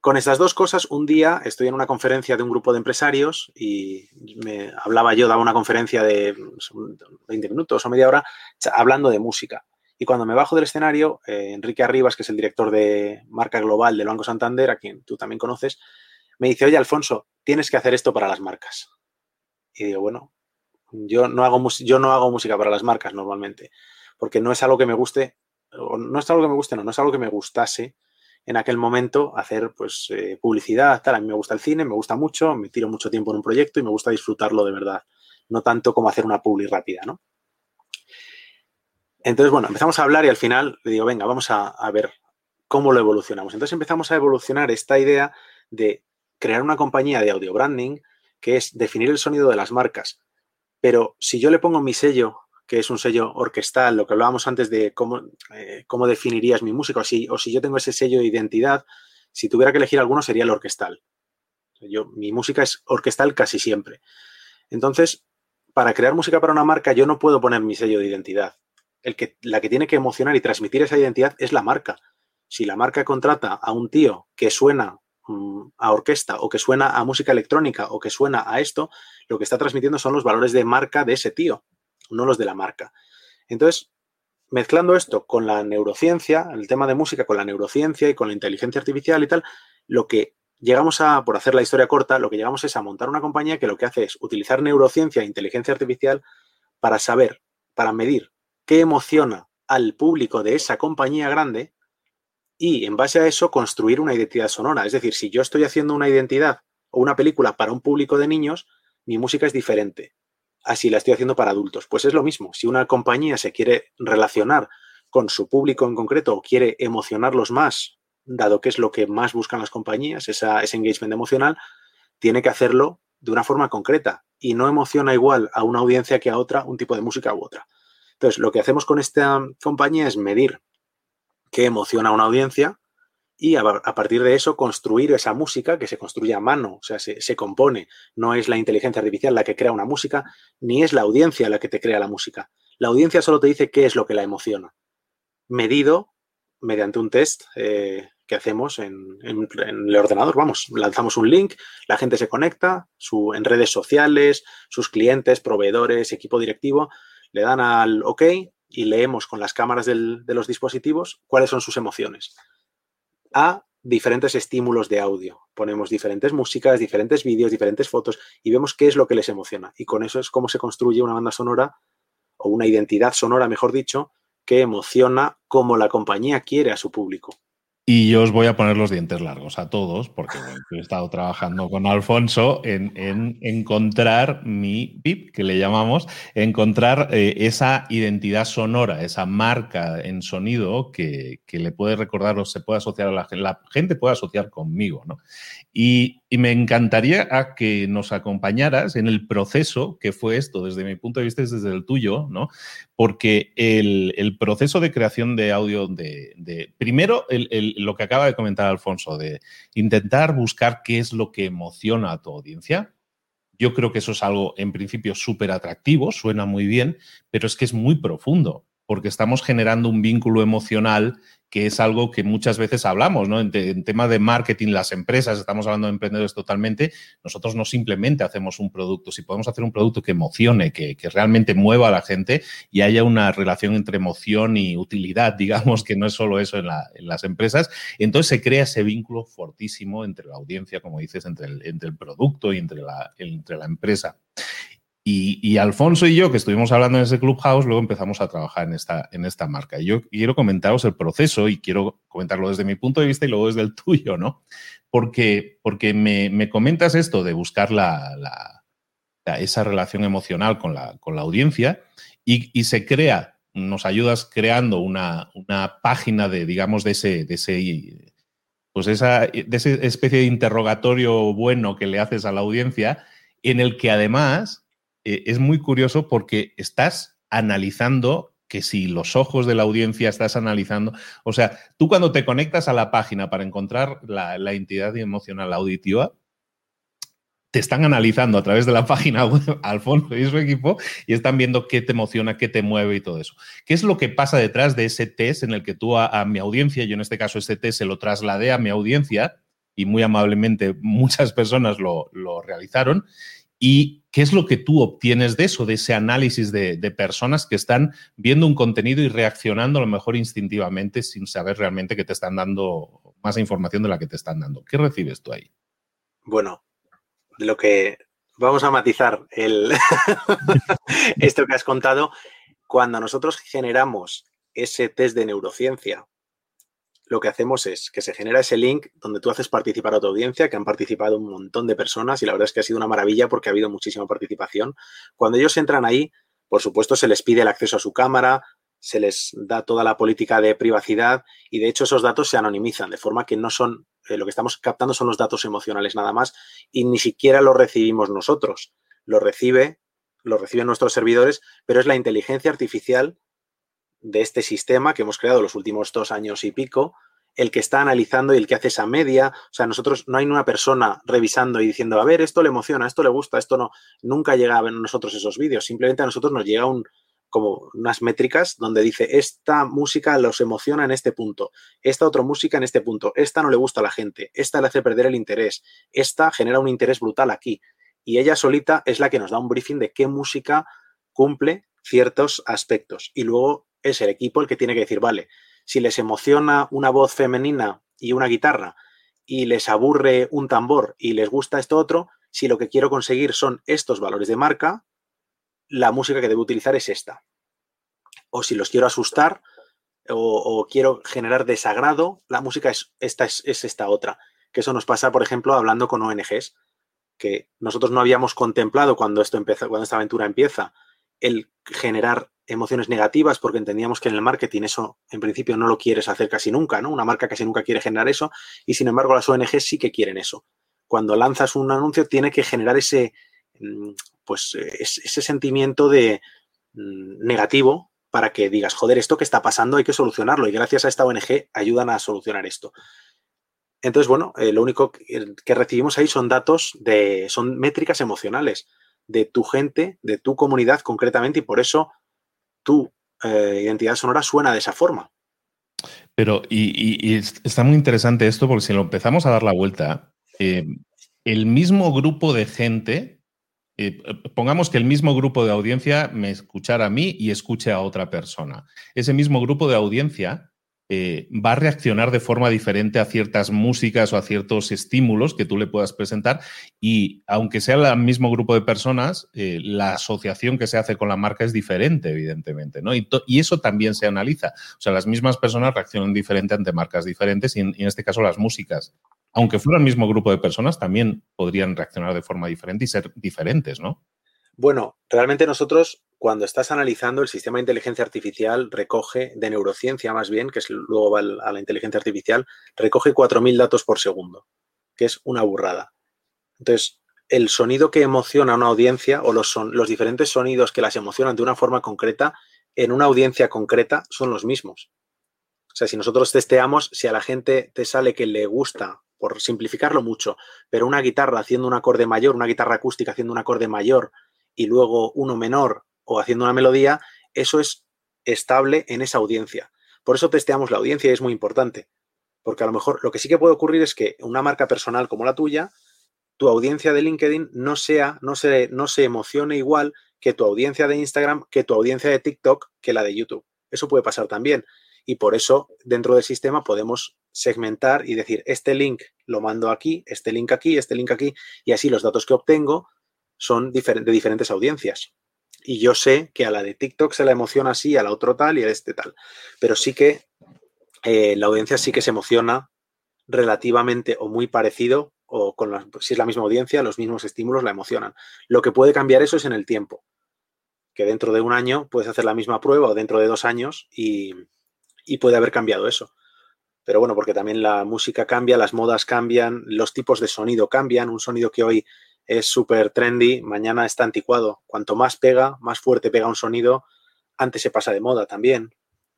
Con estas dos cosas, un día estoy en una conferencia de un grupo de empresarios y me hablaba yo, daba una conferencia de 20 minutos o media hora hablando de música. Y cuando me bajo del escenario, eh, Enrique Arribas, que es el director de marca global del Banco Santander, a quien tú también conoces, me dice, oye, Alfonso, tienes que hacer esto para las marcas. Y digo, bueno, yo no hago, yo no hago música para las marcas normalmente, porque no es algo que me guste, o no es algo que me guste, no, no es algo que me gustase en aquel momento hacer pues eh, publicidad, tal. A mí me gusta el cine, me gusta mucho, me tiro mucho tiempo en un proyecto y me gusta disfrutarlo de verdad, no tanto como hacer una publi rápida, ¿no? Entonces, bueno, empezamos a hablar y al final le digo, venga, vamos a, ver cómo lo evolucionamos. Entonces empezamos a evolucionar esta idea de crear una compañía de audio branding que es definir el sonido de las marcas. Pero si yo le pongo mi sello, que es un sello orquestal, lo que hablábamos antes de cómo, eh, cómo definirías mi música, o si, o si yo tengo ese sello de identidad, si tuviera que elegir alguno sería el orquestal. Yo, mi música es orquestal casi siempre. Entonces, para crear música para una marca, yo no puedo poner mi sello de identidad. El que, la que tiene que emocionar y transmitir esa identidad es la marca. Si la marca contrata a un tío que suena mm, a orquesta o que suena a música electrónica o que suena a esto, lo que está transmitiendo son los valores de marca de ese tío, no los de la marca. Entonces, mezclando esto con la neurociencia, el tema de música con la neurociencia y con la inteligencia artificial y tal, lo que llegamos a, por hacer la historia corta, lo que llegamos es a montar una compañía que lo que hace es utilizar neurociencia e inteligencia artificial para saber, para medir qué emociona al público de esa compañía grande y en base a eso construir una identidad sonora. Es decir, si yo estoy haciendo una identidad o una película para un público de niños, mi música es diferente. Así la estoy haciendo para adultos. Pues es lo mismo. Si una compañía se quiere relacionar con su público en concreto o quiere emocionarlos más dado que es lo que más buscan las compañías, ese engagement emocional, tiene que hacerlo de una forma concreta y no emociona igual a una audiencia que a otra un tipo de música u otra. Entonces, lo que hacemos con esta compañía es medir qué emociona a una audiencia y a, partir de eso construir esa música que se construye a mano, o sea, se, compone. No es la inteligencia artificial la que crea una música, ni es la audiencia la que te crea la música. La audiencia solo te dice qué es lo que la emociona, medido mediante un test eh, que hacemos en, el ordenador. Vamos, lanzamos un link, la gente se conecta en redes sociales, sus clientes, proveedores, equipo directivo, le dan al OK y leemos con las cámaras de los dispositivos cuáles son sus emociones. A diferentes estímulos de audio. Ponemos diferentes músicas, diferentes vídeos, diferentes fotos y vemos qué es lo que les emociona. Y con eso es cómo se construye una banda sonora o una identidad sonora, mejor dicho, que emociona como la compañía quiere a su público. Y yo os voy a poner los dientes largos a todos, porque he estado trabajando con Alfonso en, encontrar mi PIP, que le llamamos, encontrar eh, esa identidad sonora, esa marca en sonido que, le puede recordar o se puede asociar a la la gente puede asociar conmigo, ¿no? Y, me encantaría a que nos acompañaras en el proceso que fue esto, desde mi punto de vista, es desde el tuyo, ¿no? Porque el, proceso de creación de audio de, primero, lo que acaba de comentar Alfonso, de intentar buscar qué es lo que emociona a tu audiencia. Yo creo que eso es algo, en principio, súper atractivo, suena muy bien, pero es que es muy profundo porque estamos generando un vínculo emocional que es algo que muchas veces hablamos, ¿no? En, tema de marketing, las empresas, estamos hablando de emprendedores totalmente, nosotros no simplemente hacemos un producto, si podemos hacer un producto que emocione, que, realmente mueva a la gente y haya una relación entre emoción y utilidad, digamos, que no es solo eso en, las empresas, entonces se crea ese vínculo fortísimo entre la audiencia, como dices, entre el, entre el producto y entre la, entre la empresa. Y, Alfonso y yo, que estuvimos hablando en ese Clubhouse, luego empezamos a trabajar en esta, en esta marca. Y yo quiero comentaros el proceso y quiero comentarlo desde mi punto de vista y luego desde el tuyo, ¿no? Porque, porque me, comentas esto de buscar la, esa relación emocional con la, con la audiencia y, se crea, nos ayudas creando una, una página de, digamos, de ese, de ese pues esa, de esa especie de interrogatorio bueno que le haces a la audiencia, en el que además eh, es muy curioso porque estás analizando que si los ojos de la audiencia estás analizando, o sea, tú cuando te conectas a la página para encontrar la, entidad emocional auditiva, te están analizando a través de la página web Alfonso y su equipo y están viendo qué te emociona, qué te mueve y todo eso. ¿Qué es lo que pasa detrás de ese test en el que tú a, mi audiencia, yo en este caso ese test se lo trasladé a mi audiencia y muy amablemente muchas personas lo, lo realizaron ¿Y qué es lo que tú obtienes de eso, de ese análisis de, personas que están viendo un contenido y reaccionando a lo mejor instintivamente sin saber realmente que te están dando más información de la que te están dando? ¿Qué recibes tú ahí? Bueno, lo que vamos a matizar el esto que has contado, cuando nosotros generamos ese test de neurociencia lo que hacemos es que se genera ese link donde tú haces participar a tu audiencia, que han participado un montón de personas y la verdad es que ha sido una maravilla porque ha habido muchísima participación. Cuando ellos entran ahí, por supuesto, se les pide el acceso a su cámara, se les da toda la política de privacidad y de hecho esos datos se anonimizan, de forma que no son, eh, lo que estamos captando son los datos emocionales nada más y ni siquiera los recibimos nosotros. Lo recibe, lo reciben nuestros servidores, pero es la inteligencia artificial de este sistema que hemos creado los últimos dos años y pico, el que está analizando y el que hace esa media. O sea, nosotros no hay una persona revisando y diciendo, a ver, esto le emociona, esto le gusta, esto no. Nunca llega a ver nosotros esos vídeos. Simplemente a nosotros nos llega un, como unas métricas donde dice, esta música los emociona en este punto, esta otra música en este punto, esta no le gusta a la gente, esta le hace perder el interés, esta genera un interés brutal aquí. Y ella solita es la que nos da un briefing de qué música cumple ciertos aspectos. Y luego es el equipo el que tiene que decir, vale, si les emociona una voz femenina y una guitarra y les aburre un tambor y les gusta esto otro, si lo que quiero conseguir son estos valores de marca, la música que debo utilizar es esta. O si los quiero asustar o, quiero generar desagrado, la música es esta, es, es esta otra. Que eso nos pasa, por ejemplo, hablando con ONGs, que nosotros no habíamos contemplado cuando esto empieza, cuando esta aventura empieza, el generar emociones negativas porque entendíamos que en el marketing eso en principio no lo quieres hacer casi nunca, ¿no? Una marca casi nunca quiere generar eso y sin embargo las ONGs sí que quieren eso. Cuando lanzas un anuncio tiene que generar ese, mm, pues, ese sentimiento de mm, negativo para que digas, joder, esto que está pasando hay que solucionarlo y gracias a esta ONG ayudan a solucionar esto. Entonces, bueno, eh, lo único que recibimos ahí son datos de, son métricas emocionales de tu gente, de tu comunidad concretamente, y por eso tu eh, identidad sonora suena de esa forma. Pero, y, está muy interesante esto, porque si lo empezamos a dar la vuelta, eh, el mismo grupo de gente, eh, pongamos que el mismo grupo de audiencia me escuchara a mí y escuche a otra persona. Ese mismo grupo de audiencia eh, va a reaccionar de forma diferente a ciertas músicas o a ciertos estímulos que tú le puedas presentar y aunque sea el mismo grupo de personas, eh, la asociación que se hace con la marca es diferente, evidentemente, ¿no? Y, eso también se analiza. O sea, las mismas personas reaccionan diferente ante marcas diferentes y en, y en este caso las músicas. Aunque fuera el mismo grupo de personas, también podrían reaccionar de forma diferente y ser diferentes, ¿no? Bueno, realmente nosotros, cuando estás analizando, el sistema de inteligencia artificial recoge, de neurociencia más bien, que es luego va a la inteligencia artificial, recoge 4.000 datos por segundo, que es una burrada. Entonces, el sonido que emociona a una audiencia o los, son, los diferentes sonidos que las emocionan de una forma concreta, en una audiencia concreta, son los mismos. O sea, si nosotros testeamos, si a la gente te sale que le gusta, por simplificarlo mucho, pero una guitarra haciendo un acorde mayor, una guitarra acústica haciendo un acorde mayor, y luego uno menor o haciendo una melodía, eso es estable en esa audiencia. Por eso testeamos la audiencia y es muy importante. Porque a lo mejor lo que sí que puede ocurrir es que una marca personal como la tuya, tu audiencia de LinkedIn no sea, no se, no se emocione igual que tu audiencia de Instagram, que tu audiencia de TikTok, que la de YouTube. Eso puede pasar también. Y por eso, dentro del sistema, podemos segmentar y decir, este link lo mando aquí, este link aquí, este link aquí, y así los datos que obtengo son de diferentes audiencias. Y yo sé que a la de TikTok se la emociona así, a la otro tal y a este tal. Pero sí que eh, la audiencia sí que se emociona relativamente o muy parecido, o con si es la misma audiencia, los mismos estímulos la emocionan. Lo que puede cambiar eso es en el tiempo. Que dentro de un año puedes hacer la misma prueba o dentro de dos años y, y puede haber cambiado eso. Pero bueno, porque también la música cambia, las modas cambian, los tipos de sonido cambian. Un sonido que hoy es súper trendy, mañana está anticuado. Cuanto más pega, más fuerte pega un sonido, antes se pasa de moda también.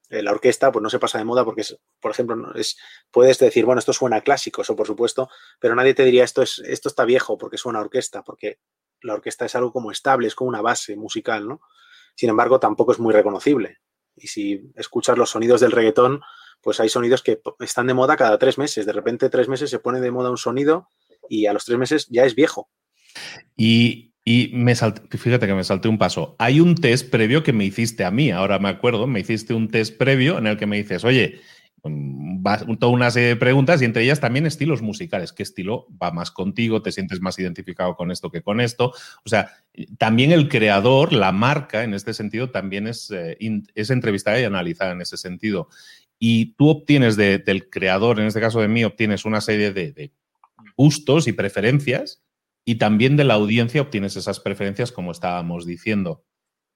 Eh, la orquesta, pues no se pasa de moda porque, es, por ejemplo, es, puedes decir, bueno, esto suena clásico, eso por supuesto, pero nadie te diría esto, es, esto está viejo porque suena orquesta, porque la orquesta es algo como estable, es como una base musical, ¿no? Sin embargo, tampoco es muy reconocible. Y si escuchas los sonidos del reggaetón, pues hay sonidos que están de moda cada tres meses. De repente, tres meses se pone de moda un sonido y a los tres meses ya es viejo. Y, me fíjate que me salté un paso. Hay un test previo que me hiciste a mí, ahora me acuerdo, me hiciste un test previo en el que me dices, oye, mm, va toda una serie de preguntas y entre ellas también estilos musicales. ¿Qué estilo va más contigo? ¿Te sientes más identificado con esto que con esto? O sea, también el creador, la marca, en este sentido, también es, eh, es entrevistada y analizada en ese sentido. Y tú obtienes del creador, en este caso de mí, obtienes una serie de gustos y preferencias y también de la audiencia obtienes esas preferencias como estábamos diciendo.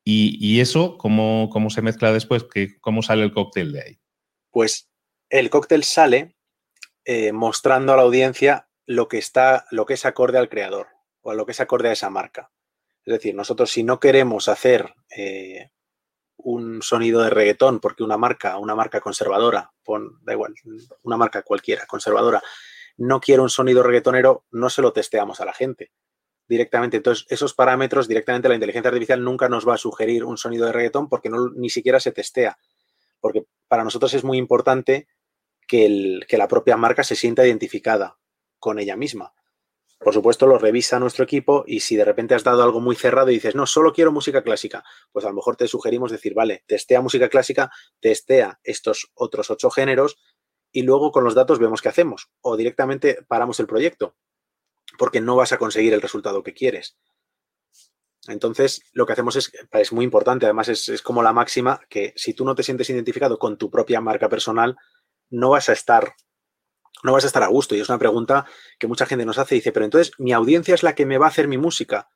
Y, eso, ¿cómo, ¿cómo, se mezcla después? ¿Qué, ¿Cómo sale el cóctel de ahí? Pues el cóctel sale eh, mostrando a la audiencia lo que está, lo que es acorde al creador o a lo que es acorde a esa marca. Es decir, nosotros si no queremos hacer eh, un sonido de reggaetón porque una marca, una marca conservadora, pon, da igual, una marca cualquiera, conservadora, no quiere un sonido reggaetonero, no se lo testeamos a la gente directamente. Entonces, esos parámetros, directamente la inteligencia artificial nunca nos va a sugerir un sonido de reggaetón porque ni siquiera se testea. Porque para nosotros es muy importante que, que la propia marca se sienta identificada con ella misma. Por supuesto, lo revisa nuestro equipo y si de repente has dado algo muy cerrado y dices, no, solo quiero música clásica, pues a lo mejor te sugerimos decir, vale, testea música clásica, testea estos otros ocho géneros y luego con los datos vemos qué hacemos. O directamente paramos el proyecto porque no vas a conseguir el resultado que quieres. Entonces, lo que hacemos es, es muy importante, además es, es, como la máxima, que si tú no te sientes identificado con tu propia marca personal, no vas a estar, no vas a estar a gusto. Y es una pregunta que mucha gente nos hace y dice, pero entonces, ¿mi audiencia es la que me va a hacer mi música?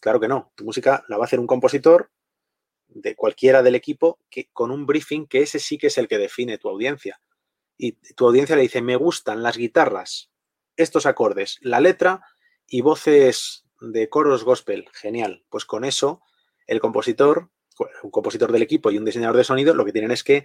Claro que no, tu música la va a hacer un compositor de cualquiera del equipo que, con un briefing que ese sí que es el que define tu audiencia. Y tu audiencia le dice, me gustan las guitarras, estos acordes, la letra y voces de coros gospel. Genial. Pues con eso, el compositor, un compositor del equipo y un diseñador de sonido, lo que tienen es que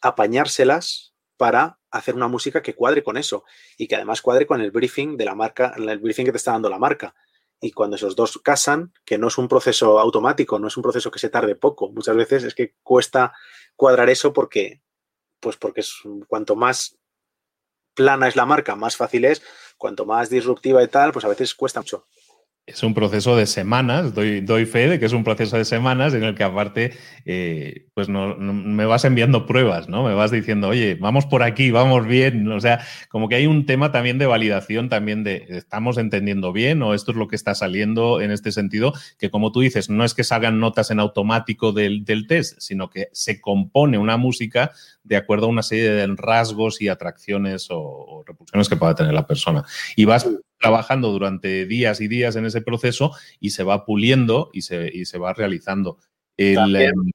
apañárselas para hacer una música que cuadre con eso y que además cuadre con el briefing de la marca, el briefing que te está dando la marca. Y cuando esos dos casan, que no es un proceso automático, no es un proceso que se tarde poco, muchas veces es que cuesta cuadrar eso porque, pues porque es, cuanto más plana es la marca, más fácil es, cuanto más disruptiva y tal, pues a veces cuesta mucho. Es un proceso de semanas, doy, fe de que es un proceso de semanas en el que aparte, eh, pues no, me vas enviando pruebas, ¿no? Me vas diciendo, oye, vamos por aquí, vamos bien. O sea, como que hay un tema también de validación, también de, ¿estamos entendiendo bien o esto es lo que está saliendo en este sentido? Que como tú dices, no es que salgan notas en automático del, del test, sino que se compone una música de acuerdo a una serie de rasgos y atracciones o, o repulsiones que pueda tener la persona. Y vas trabajando durante días y días en ese proceso y se va puliendo y se, se va realizando. también, em,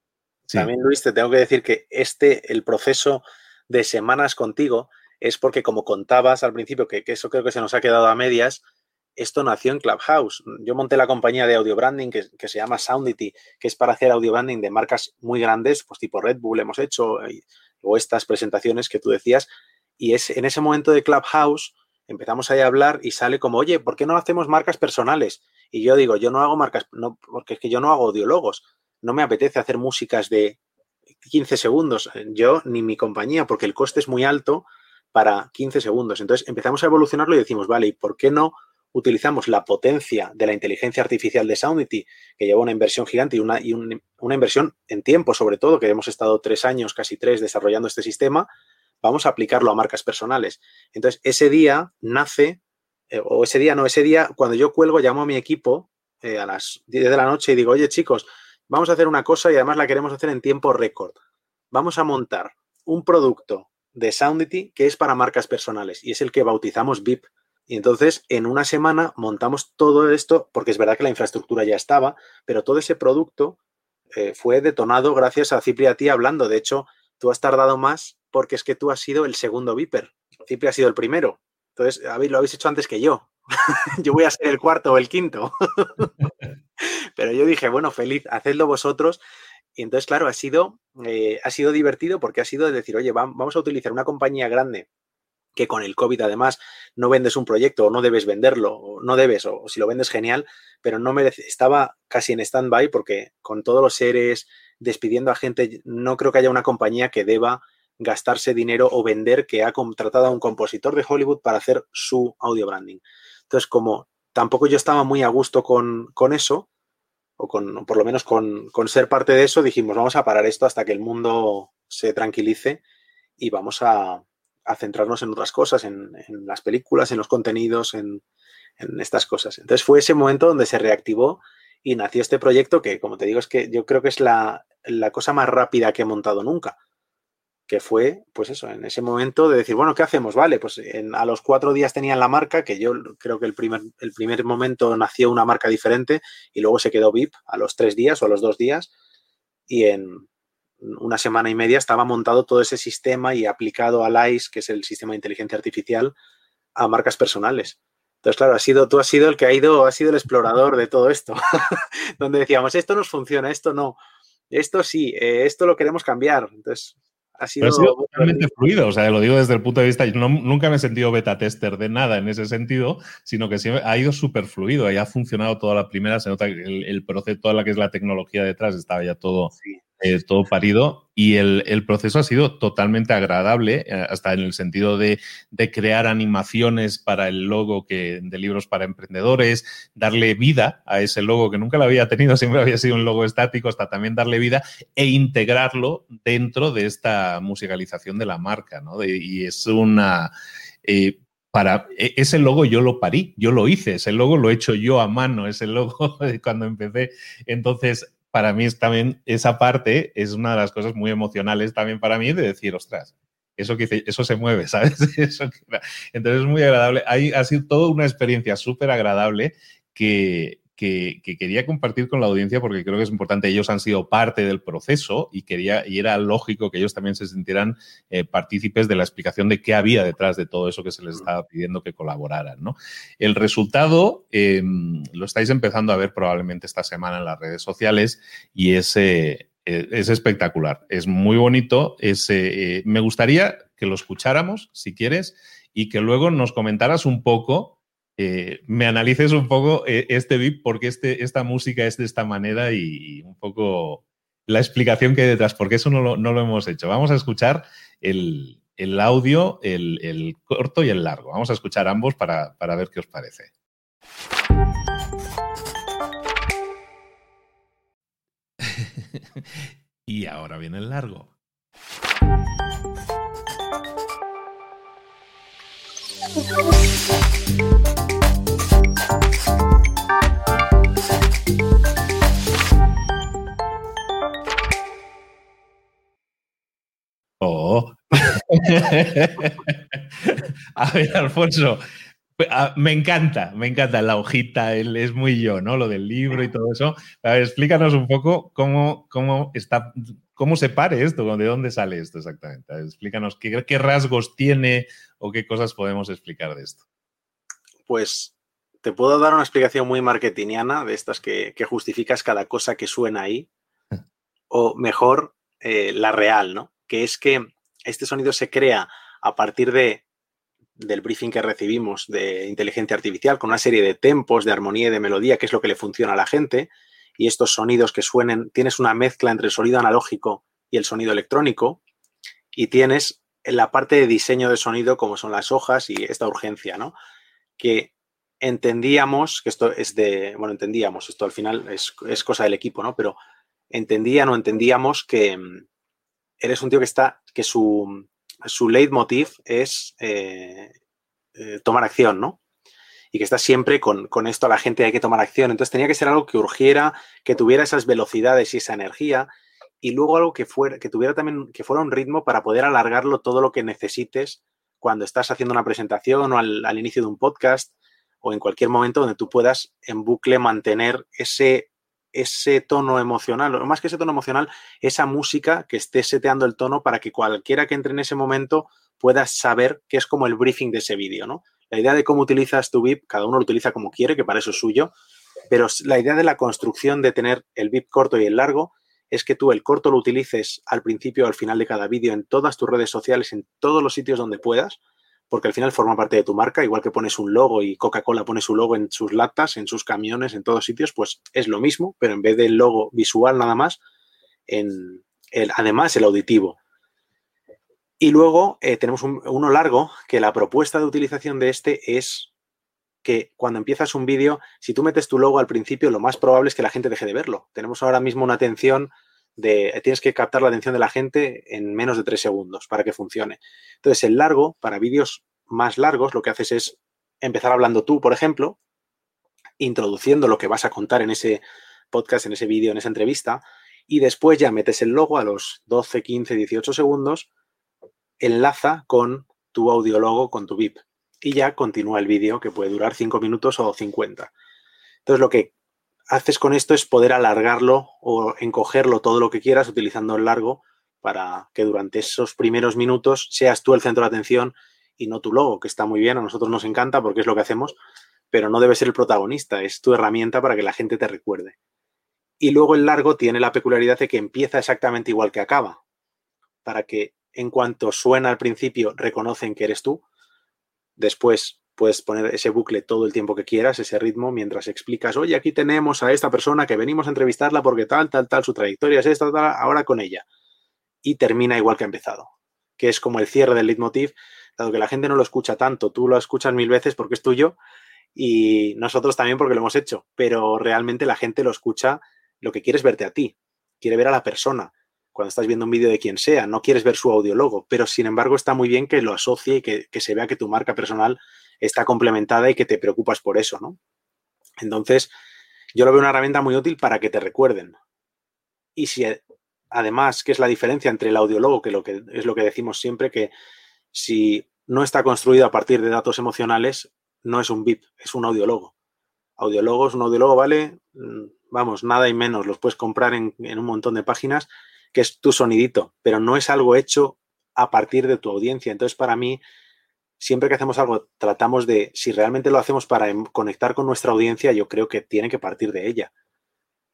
también, Luis, te tengo que decir que este, el proceso de semanas contigo, es porque como contabas al principio, que, eso creo que se nos ha quedado a medias, esto nació en Clubhouse. Yo monté la compañía de audio branding que, que, se llama Soundity, que es para hacer audio branding de marcas muy grandes, pues tipo Red Bull hemos hecho, o estas presentaciones que tú decías. Y es en ese momento de Clubhouse empezamos ahí a hablar y sale como, oye, ¿por qué no hacemos marcas personales? Y yo digo, yo no hago marcas, no, porque es que yo no hago audiólogos. No me apetece hacer músicas de 15 segundos, yo ni mi compañía, porque el coste es muy alto para 15 segundos. Entonces empezamos a evolucionarlo y decimos, vale, ¿y por qué no utilizamos la potencia de la inteligencia artificial de Soundity, que lleva una inversión gigante y una, y una inversión en tiempo, sobre todo, que hemos estado tres años, casi tres, desarrollando este sistema, vamos a aplicarlo a marcas personales. Entonces, ese día nace, eh, o ese día no, ese día, cuando yo cuelgo, llamo a mi equipo eh, a las 10 de la noche y digo, oye chicos, vamos a hacer una cosa y además la queremos hacer en tiempo récord. Vamos a montar un producto de Soundity que es para marcas personales y es el que bautizamos VIP. Y entonces, en una semana montamos todo esto, porque es verdad que la infraestructura ya estaba, pero todo ese producto eh, fue detonado gracias a Cipri a ti hablando. De hecho, tú has tardado más porque es que tú has sido el segundo Viper. Cipri ha sido el primero. Entonces, lo habéis hecho antes que yo. yo voy a ser el cuarto o el quinto. Pero yo dije, bueno, feliz, hacedlo vosotros. Y entonces, claro, ha sido, eh, ha sido divertido porque ha sido decir, oye, vamos a utilizar una compañía grande que con el COVID además no vendes un proyecto o no debes venderlo, o no debes, o, si lo vendes genial, pero no merece, estaba casi en stand-by porque con todos los seres, despidiendo a gente, no creo que haya una compañía que deba gastarse dinero o vender que ha contratado a un compositor de Hollywood para hacer su audio branding. Entonces, como tampoco yo estaba muy a gusto con, eso, o con, por lo menos con, ser parte de eso, dijimos, vamos a parar esto hasta que el mundo se tranquilice y vamos a, centrarnos en otras cosas, en, las películas, en los contenidos, en, estas cosas. Entonces fue ese momento donde se reactivó y nació este proyecto que, como te digo, es que yo creo que es la cosa más rápida que he montado nunca que fue, pues eso, en ese momento de decir, bueno, ¿qué hacemos? Vale, pues a los cuatro días tenían la marca, que yo creo que el primer, el primer momento nació una marca diferente y luego se quedó VIP a los tres días o a los dos días. y en una semana y media estaba montado todo ese sistema y aplicado al ICE, que es el sistema de inteligencia artificial, a marcas personales. Entonces, claro, has sido, tú has sido el que ha ido, has sido el explorador de todo esto, donde decíamos, esto nos funciona, esto no, esto sí, eh, esto lo queremos cambiar. Entonces, ha sido, totalmente fluido. O sea, lo digo desde el punto de vista, yo nunca me he sentido beta tester de nada en ese sentido, sino que siempre ha ido súper fluido y ha funcionado toda la primera. Se nota que el, proceso, toda la que es la tecnología detrás, estaba ya todo eh, todo parido y el, proceso ha sido totalmente agradable, eh, hasta en el sentido de, crear animaciones para el logo que, de libros para emprendedores, darle vida a ese logo que nunca lo había tenido, siempre había sido un logo estático, hasta también darle vida e integrarlo dentro de esta musicalización de la marca, ¿no? y es una... Eh, para e, ese logo yo lo parí, yo lo hice, ese logo lo he hecho yo a mano, ese logo cuando empecé. Entonces, para mí es también esa parte es una de las cosas muy emocionales también para mí de decir, ostras, eso que eso se mueve, ¿sabes? entonces es muy agradable. ha sido toda una experiencia súper agradable que, que, quería compartir con la audiencia porque creo que es importante. Ellos han sido parte del proceso y, quería, y era lógico que ellos también se sintieran eh, partícipes de la explicación de qué había detrás de todo eso que se les estaba pidiendo que colaboraran. ¿no? El resultado em, lo estáis empezando a ver probablemente esta semana en las redes sociales y es, eh, es espectacular. Es muy bonito. Es, eh, me gustaría que lo escucháramos, si quieres, y que luego nos comentaras un poco eh, me analices un poco eh, este VIP, porque este, esta música es de esta manera y, un poco la explicación que hay detrás, porque eso no lo, hemos hecho. Vamos a escuchar el, audio, el, corto y el largo. Vamos a escuchar ambos para, para ver qué os parece. y ahora viene el largo. Oh. a ver, Alfonso, ah, me encanta, me encanta la hojita, él es muy yo, ¿no? Lo del libro y todo eso. A ver, explícanos un poco cómo, cómo está, cómo se pare esto, de dónde sale esto exactamente. explícanos qué, qué rasgos tiene o qué cosas podemos explicar de esto. Pues te puedo dar una explicación muy marketingiana de estas que, justificas cada cosa que suena ahí, o mejor, eh, la real, ¿no? Que es que este sonido se crea a partir de, del briefing que recibimos de inteligencia artificial, con una serie de tempos, de armonía y de melodía, que es lo que le funciona a la gente, y estos sonidos que suenen, tienes una mezcla entre el sonido analógico y el sonido electrónico, y tienes la parte de diseño de sonido, como son las hojas y esta urgencia, ¿no? que entendíamos, que esto es de, bueno, entendíamos, esto al final es, cosa del equipo, ¿no? Pero entendían o entendíamos que mm, eres un tío que está, que su, su leitmotiv es eh, eh, tomar acción, ¿no? Y que está siempre con, con, esto a la gente hay que tomar acción. Entonces tenía que ser algo que urgiera, que tuviera esas velocidades y esa energía y luego algo que fuera, que tuviera también, que fuera un ritmo para poder alargarlo todo lo que necesites cuando estás haciendo una presentación o al, inicio de un podcast o en cualquier momento donde tú puedas en bucle mantener ese, ese tono emocional, o más que ese tono emocional, esa música que esté seteando el tono para que cualquiera que entre en ese momento pueda saber que es como el briefing de ese vídeo, ¿no? La idea de cómo utilizas tu VIP, cada uno lo utiliza como quiere, que para eso es suyo, pero la idea de la construcción de tener el VIP corto y el largo es que tú el corto lo utilices al principio o al final de cada vídeo en todas tus redes sociales, en todos los sitios donde puedas, porque al final forma parte de tu marca, igual que pones un logo y Coca-Cola pone su logo en sus latas, en sus camiones, en todos sitios, pues es lo mismo, pero en vez del logo visual nada más, en el, además el auditivo. Y luego eh, tenemos uno largo, que la propuesta de utilización de este es que cuando empiezas un vídeo, si tú metes tu logo al principio, lo más probable es que la gente deje de verlo. Tenemos ahora mismo una atención de, tienes que captar la atención de la gente en menos de tres segundos para que funcione. Entonces, el largo, para vídeos más largos, lo que haces es empezar hablando tú, por ejemplo, introduciendo lo que vas a contar en ese podcast, en ese vídeo, en esa entrevista, y después ya metes el logo a los 12, 15, 18 segundos, enlaza con tu audiologo, con tu VIP y ya continúa el vídeo que puede durar 5 minutos o 50. Entonces lo que haces con esto es poder alargarlo o encogerlo todo lo que quieras utilizando el largo para que durante esos primeros minutos seas tú el centro de atención y no tu logo, que está muy bien, a nosotros nos encanta porque es lo que hacemos, pero no debe ser el protagonista, es tu herramienta para que la gente te recuerde. Y luego el largo tiene la peculiaridad de que empieza exactamente igual que acaba, para que en cuanto suena al principio reconocen que eres tú, después puedes poner ese bucle todo el tiempo que quieras, ese ritmo, mientras explicas, oye, aquí tenemos a esta persona que venimos a entrevistarla porque tal, tal, tal, su trayectoria es esta, tal, ahora con ella. Y termina igual que ha empezado, que es como el cierre del leitmotiv, dado que la gente no lo escucha tanto, tú lo escuchas mil veces porque es tuyo y nosotros también porque lo hemos hecho, pero realmente la gente lo escucha, lo que quiere es verte a ti, quiere ver a la persona, cuando estás viendo un vídeo de quien sea, no quieres ver su audiólogo, pero sin embargo está muy bien que lo asocie y que, que se vea que tu marca personal está complementada y que te preocupas por eso, ¿no? Entonces, yo lo veo una herramienta muy útil para que te recuerden. Y si además, ¿qué es la diferencia entre el audiólogo, que, lo que es lo que decimos siempre, que si no está construido a partir de datos emocionales, no es un VIP, es un audiólogo. Audiólogo es un audiólogo, vale, mm, vamos, nada y menos, los puedes comprar en, en un montón de páginas, que es tu sonidito, pero no es algo hecho a partir de tu audiencia. Entonces, para mí, siempre que hacemos algo, tratamos de, si realmente lo hacemos para em, conectar con nuestra audiencia, yo creo que tiene que partir de ella.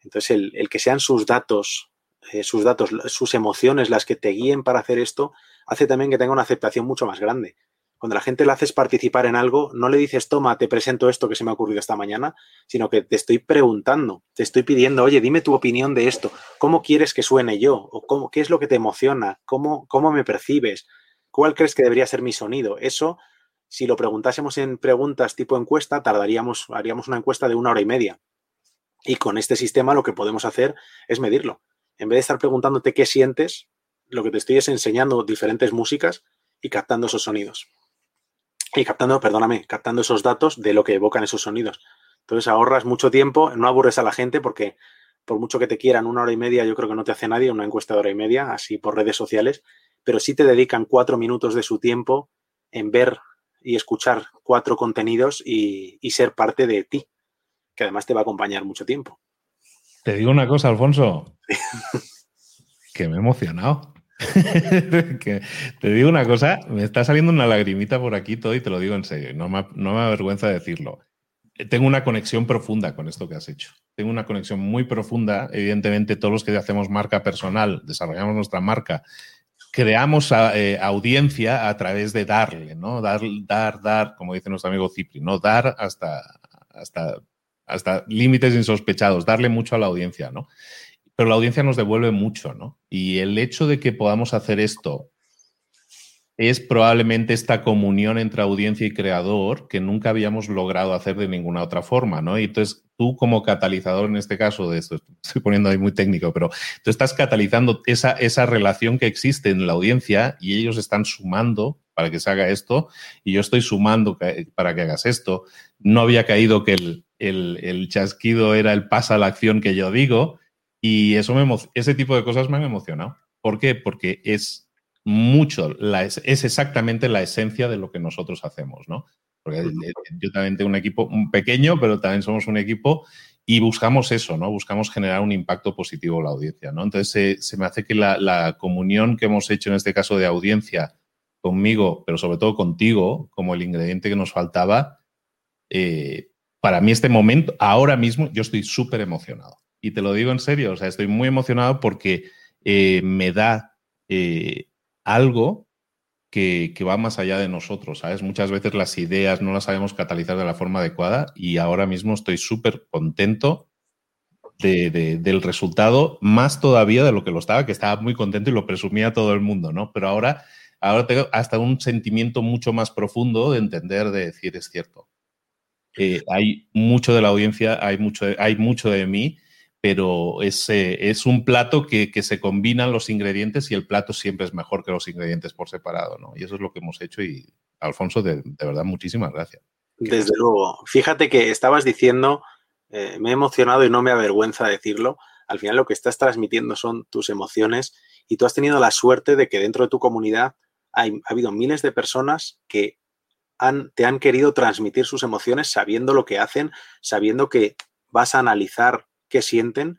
Entonces, el, que sean sus datos, eh, sus datos, sus emociones las que te guíen para hacer esto, hace también que tenga una aceptación mucho más grande. Cuando la gente le haces participar en algo, no le dices, toma, te presento esto que se me ha ocurrido esta mañana, sino que te estoy preguntando, te estoy pidiendo, oye, dime tu opinión de esto, ¿cómo quieres que suene yo? ¿O cómo, qué es lo que te emociona? ¿Cómo, cómo me percibes? ¿Cuál crees que debería ser mi sonido? Eso, si lo preguntásemos en preguntas tipo encuesta, tardaríamos, haríamos una encuesta de una hora y media. Y con este sistema lo que podemos hacer es medirlo. En vez de estar preguntándote qué sientes, lo que te estoy es enseñando diferentes músicas y captando esos sonidos. Y captando, perdóname, captando esos datos de lo que evocan esos sonidos. Entonces ahorras mucho tiempo, no aburres a la gente porque por mucho que te quieran una hora y media, yo creo que no te hace nadie una encuesta de hora y media, así por redes sociales, pero sí te dedican cuatro minutos de su tiempo en ver y escuchar cuatro contenidos y, ser parte de ti, que además te va a acompañar mucho tiempo. Te digo una cosa, Alfonso, que me he emocionado. te digo una cosa, me está saliendo una lagrimita por aquí todo y te lo digo en serio, no me, no me avergüenza decirlo. Tengo una conexión profunda con esto que has hecho. Tengo una conexión muy profunda. Evidentemente, todos los que hacemos marca personal, desarrollamos nuestra marca creamos eh, audiencia a través de darle, ¿no? Dar, dar, dar, como dice nuestro amigo Cipri, ¿no? Dar hasta, hasta, hasta límites insospechados, darle mucho a la audiencia, ¿no? Pero la audiencia nos devuelve mucho, ¿no? Y el hecho de que podamos hacer esto es probablemente esta comunión entre audiencia y creador que nunca habíamos logrado hacer de ninguna otra forma, ¿no? Y entonces tú como catalizador en este caso de esto, estoy poniendo ahí muy técnico, pero tú estás catalizando esa, esa relación que existe en la audiencia y ellos están sumando para que se haga esto y yo estoy sumando para que hagas esto. No había caído que el, el, el chasquido era el pasa a la acción que yo digo y eso me, ese tipo de cosas me han emocionado. ¿Por qué? Porque es mucho, es, exactamente la esencia de lo que nosotros hacemos, ¿no? Porque yo también tengo un equipo pequeño, pero también somos un equipo y buscamos eso, ¿no? Buscamos generar un impacto positivo en la audiencia, ¿no? Entonces se, me hace que la, comunión que hemos hecho en este caso de audiencia conmigo, pero sobre todo contigo, como el ingrediente que nos faltaba, eh, para mí este momento, ahora mismo, yo estoy súper emocionado. Y te lo digo en serio, o sea, estoy muy emocionado porque eh, me da eh, algo que, va más allá de nosotros, ¿sabes? Muchas veces las ideas no las sabemos catalizar de la forma adecuada y ahora mismo estoy súper contento del resultado, más todavía de lo que lo estaba, que estaba muy contento y lo presumía todo el mundo, ¿no? Pero ahora, ahora tengo hasta un sentimiento mucho más profundo de entender, de decir, es cierto. Eh, hay mucho de la audiencia, hay mucho, hay mucho de mí pero es, es un plato que, se combinan los ingredientes y el plato siempre es mejor que los ingredientes por separado, ¿no? Y eso es lo que hemos hecho y, Alfonso, de, verdad, muchísimas gracias. Desde luego. Fíjate que estabas diciendo, eh, me he emocionado y no me avergüenza decirlo, al final lo que estás transmitiendo son tus emociones y tú has tenido la suerte de que dentro de tu comunidad hay, ha habido miles de personas que han, te han querido transmitir sus emociones sabiendo lo que hacen, sabiendo que vas a analizar qué sienten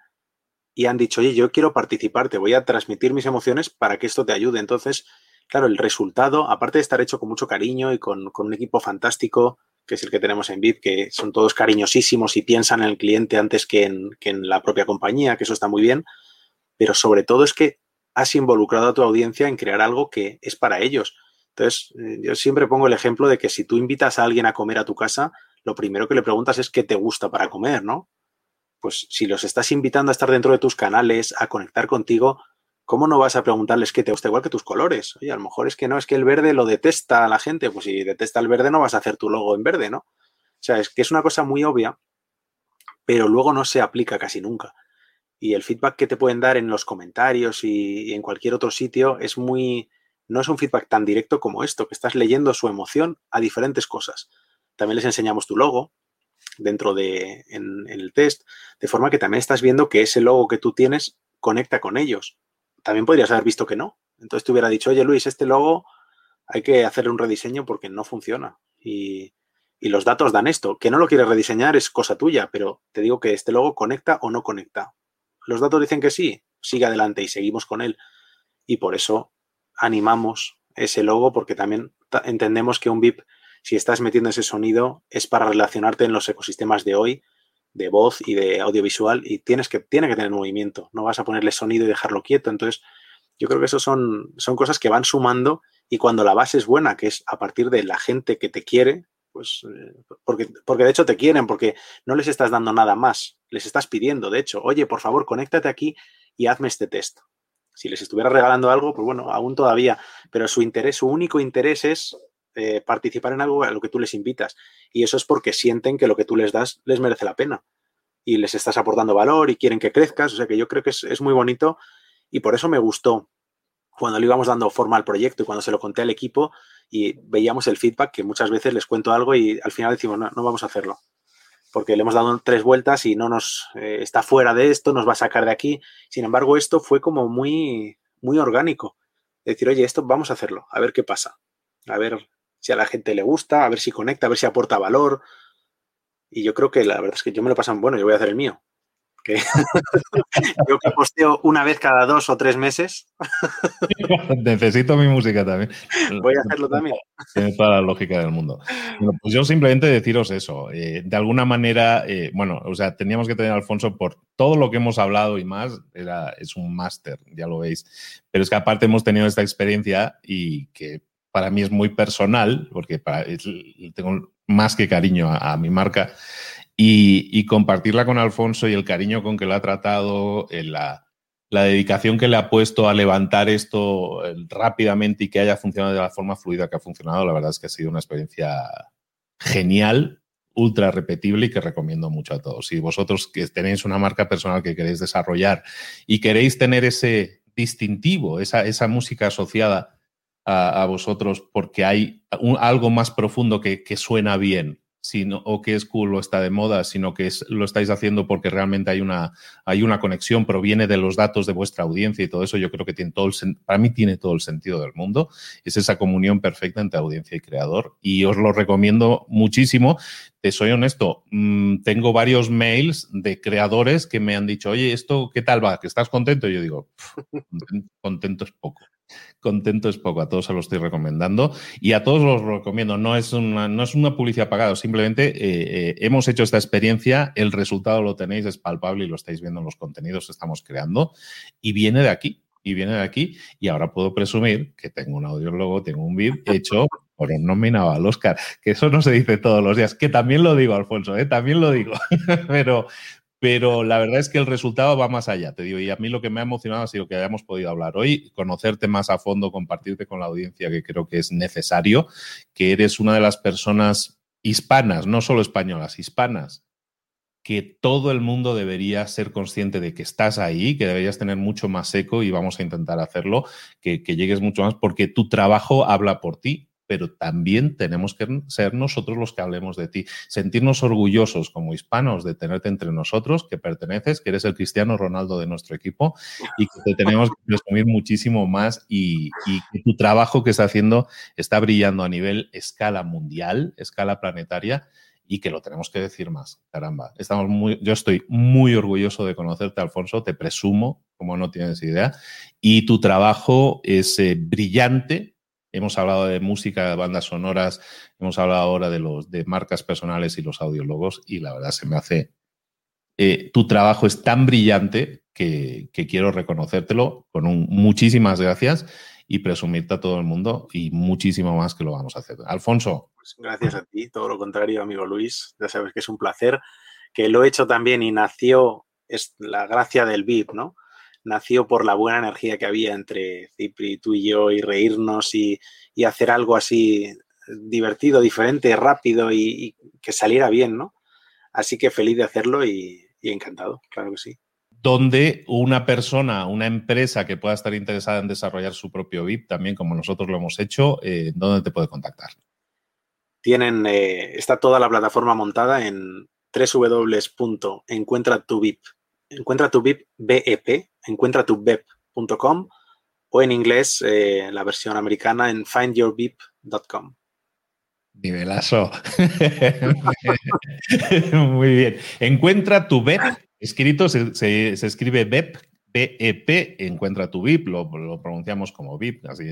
y han dicho, oye, yo quiero participar, te voy a transmitir mis emociones para que esto te ayude. Entonces, claro, el resultado, aparte de estar hecho con mucho cariño y con, un equipo fantástico, que es el que tenemos en Bit, que son todos cariñosísimos y piensan en el cliente antes que en, que en la propia compañía, que eso está muy bien, pero sobre todo es que has involucrado a tu audiencia en crear algo que es para ellos. Entonces, eh, yo siempre pongo el ejemplo de que si tú invitas a alguien a comer a tu casa, lo primero que le preguntas es qué te gusta para comer, ¿no? Pues si los estás invitando a estar dentro de tus canales, a conectar contigo, ¿cómo no vas a preguntarles qué te gusta igual que tus colores? Oye, a lo mejor es que no, es que el verde lo detesta a la gente. Pues si detesta el verde, no vas a hacer tu logo en verde, ¿no? O sea, es que es una cosa muy obvia, pero luego no se aplica casi nunca. Y el feedback que te pueden dar en los comentarios y, y en cualquier otro sitio es muy, no es un feedback tan directo como esto, que estás leyendo su emoción a diferentes cosas. También les enseñamos tu logo dentro de en, el test, de forma que también estás viendo que ese logo que tú tienes conecta con ellos. También podrías haber visto que no. Entonces te hubiera dicho, oye Luis, este logo hay que hacerle un rediseño porque no funciona. Y, y los datos dan esto. Que no lo quieres rediseñar es cosa tuya, pero te digo que este logo conecta o no conecta. Los datos dicen que sí, sigue adelante y seguimos con él. Y por eso animamos ese logo porque también entendemos que un VIP, si estás metiendo ese sonido, es para relacionarte en los ecosistemas de hoy, de voz y de audiovisual, y tienes que, tiene que tener movimiento. No vas a ponerle sonido y dejarlo quieto. Entonces, yo creo que eso son, son cosas que van sumando y cuando la base es buena, que es a partir de la gente que te quiere, pues eh, porque, porque de hecho te quieren, porque no les estás dando nada más, les estás pidiendo, de hecho, oye, por favor, conéctate aquí y hazme este test. Si les estuviera regalando algo, pues bueno, aún todavía, pero su interés, su único interés es eh, participar en algo a lo que tú les invitas. Y eso es porque sienten que lo que tú les das les merece la pena. Y les estás aportando valor y quieren que crezcas. O sea que yo creo que es, muy bonito y por eso me gustó cuando le íbamos dando forma al proyecto y cuando se lo conté al equipo y veíamos el feedback, que muchas veces les cuento algo y al final decimos, no, no vamos a hacerlo porque le hemos dado tres vueltas y no nos eh, está fuera de esto, nos va a sacar de aquí. Sin embargo, esto fue como muy, muy orgánico. Decir, oye, esto vamos a hacerlo, a ver qué pasa. A ver si a la gente le gusta, a ver si conecta, a ver si aporta valor. Y yo creo que la verdad es que yo me lo pasan, bueno, yo voy a hacer el mío. Que yo que posteo una vez cada dos o tres meses. Necesito mi música también. Voy a hacerlo también. Tiene toda la lógica del mundo. pues yo simplemente deciros eso. Eh, de alguna manera, eh, bueno, o sea, teníamos que tener a Alfonso por todo lo que hemos hablado y más. Era, es un máster, ya lo veis. Pero es que aparte hemos tenido esta experiencia y que para mí es muy personal, porque tengo más que cariño a mi marca y, compartirla con Alfonso y el cariño con que lo ha tratado, la, la, dedicación que le ha puesto a levantar esto rápidamente y que haya funcionado de la forma fluida que ha funcionado, la verdad es que ha sido una experiencia genial, ultra repetible y que recomiendo mucho a todos. Si vosotros que tenéis una marca personal que queréis desarrollar y queréis tener ese distintivo, esa música asociada a, vosotros porque hay algo más profundo que, suena bien sino, o que es cool o está de moda, sino que es, lo estáis haciendo porque realmente hay una, hay una conexión, proviene de los datos de vuestra audiencia y todo eso, yo creo que tiene todo el, para mí tiene todo el sentido del mundo. Es esa comunión perfecta entre audiencia y creador y os lo recomiendo muchísimo. Te soy honesto, mm, tengo varios mails de creadores que me han dicho, oye, ¿esto qué tal va? ¿Que estás contento? Y yo digo, contento es poco contento es poco, a todos se lo estoy recomendando y a todos los recomiendo, no es una, no es una publicidad pagada, simplemente eh, eh, hemos hecho esta experiencia, el resultado lo tenéis, es palpable y lo estáis viendo en los contenidos que estamos creando y viene de aquí, y viene de aquí. Y ahora puedo presumir que tengo un audiólogo, tengo un vídeo hecho por un nominado al Oscar, que eso no se dice todos los días, que también lo digo, Alfonso, ¿eh? también lo digo, pero, pero la verdad es que el resultado va más allá, te digo, y a mí lo que me ha emocionado ha sido que hayamos podido hablar hoy, conocerte más a fondo, compartirte con la audiencia, que creo que es necesario, que eres una de las personas hispanas, no solo españolas, hispanas, que todo el mundo debería ser consciente de que estás ahí, que deberías tener mucho más eco y vamos a intentar hacerlo, que, que llegues mucho más, porque tu trabajo habla por ti pero también tenemos que ser nosotros los que hablemos de ti. Sentirnos orgullosos como hispanos de tenerte entre nosotros, que perteneces, que eres el Cristiano Ronaldo de nuestro equipo y que te tenemos que presumir muchísimo más y, que tu trabajo que está haciendo está brillando a nivel escala mundial, escala planetaria y que lo tenemos que decir más. Caramba, estamos muy, yo estoy muy orgulloso de conocerte, Alfonso, te presumo, como no tienes idea, y tu trabajo es eh, brillante. Hemos hablado de música, bandas sonoras, hemos hablado ahora de los de marcas personales y los audiólogos, y la verdad se me hace. Eh, tu trabajo es tan brillante que, quiero reconocértelo con un muchísimas gracias y presumirte a todo el mundo y muchísimo más que lo vamos a hacer. Alfonso. Pues gracias a ti, todo lo contrario, amigo Luis. Ya sabes que es un placer, que lo he hecho también y nació, es la gracia del VIP, ¿no? Nació por la buena energía que había entre Cipri, tú y yo, y reírnos y, hacer algo así divertido, diferente, rápido y, que saliera bien, ¿no? Así que feliz de hacerlo y encantado, claro que sí donde una persona, una empresa que pueda estar interesada en desarrollar su propio VIP, también como nosotros lo hemos hecho, eh, ¿dónde te puede contactar? Tienen, eh, está toda la plataforma montada en www.encuentratuvip, encuentra tu VIP BEP, encuentratubep.com o en inglés eh, la versión americana en findyourbip.com. Nivelazo. Muy bien. Encuentra tu BEP Escrito se, escribe BEP, BEP, encuentra tu VIP, lo, pronunciamos como VIP, así.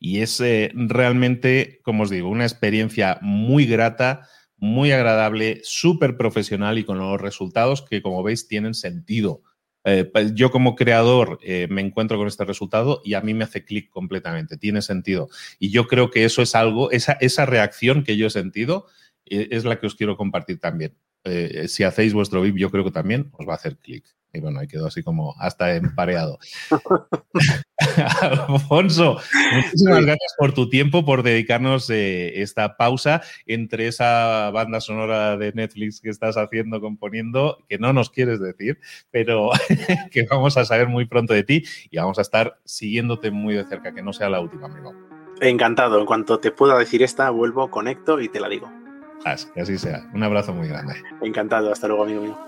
Y es eh, realmente, como os digo, una experiencia muy grata, muy agradable, súper profesional y con los resultados que, como veis, tienen sentido. Eh, yo como creador eh, me encuentro con este resultado y a mí me hace clic completamente, tiene sentido. Y yo creo que eso es algo, esa, esa reacción que yo he sentido es la que os quiero compartir también. Eh, si hacéis vuestro VIP, yo creo que también os va a hacer clic. Y bueno, ahí quedó así como hasta empareado. Alfonso, muchísimas gracias por tu tiempo, por dedicarnos eh, esta pausa entre esa banda sonora de Netflix que estás haciendo, componiendo, que no nos quieres decir, pero que vamos a saber muy pronto de ti y vamos a estar siguiéndote muy de cerca, que no sea la última, amigo. Encantado. En cuanto te pueda decir esta, vuelvo, conecto y te la digo que así sea. Un abrazo muy grande. Encantado, hasta luego, amigo mío.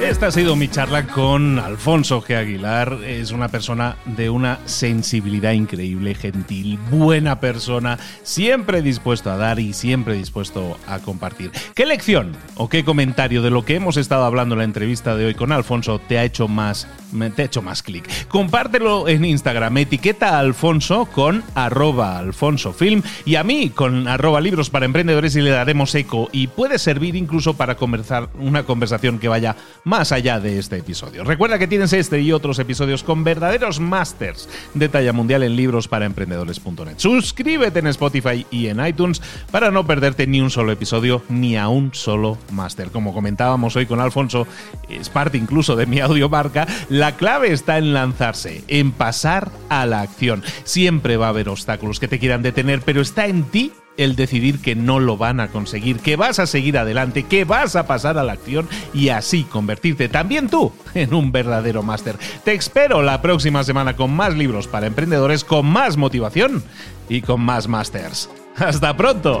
Esta ha sido mi charla con Alfonso G. Aguilar. Es una persona de una sensibilidad increíble, gentil, buena persona, siempre dispuesto a dar y siempre dispuesto a compartir. ¿Qué lección o qué comentario de lo que hemos estado hablando en la entrevista de hoy con Alfonso te ha hecho más, te ha hecho más clic? Compártelo en Instagram, etiqueta a Alfonso con arroba alfonsofilm y a mí con arroba libros para emprendedores y le daremos eco y puede servir incluso para conversar una conversación que vaya más allá de este episodio. Recuerda que tienes este y otros episodios con verdaderos masters de talla mundial en libros para emprendedores.net. Suscríbete en Spotify y en iTunes para no perderte ni un solo episodio ni a un solo máster. Como comentábamos hoy con Alfonso, es parte incluso de mi audiomarca, la clave está en lanzarse, en pasar a la acción. Siempre va a haber obstáculos que te quieran detener, pero está en ti el decidir que no lo van a conseguir, que vas a seguir adelante, que vas a pasar a la acción y así convertirte también tú en un verdadero máster. Te espero la próxima semana con más libros para emprendedores, con más motivación y con más másters. ¡Hasta pronto!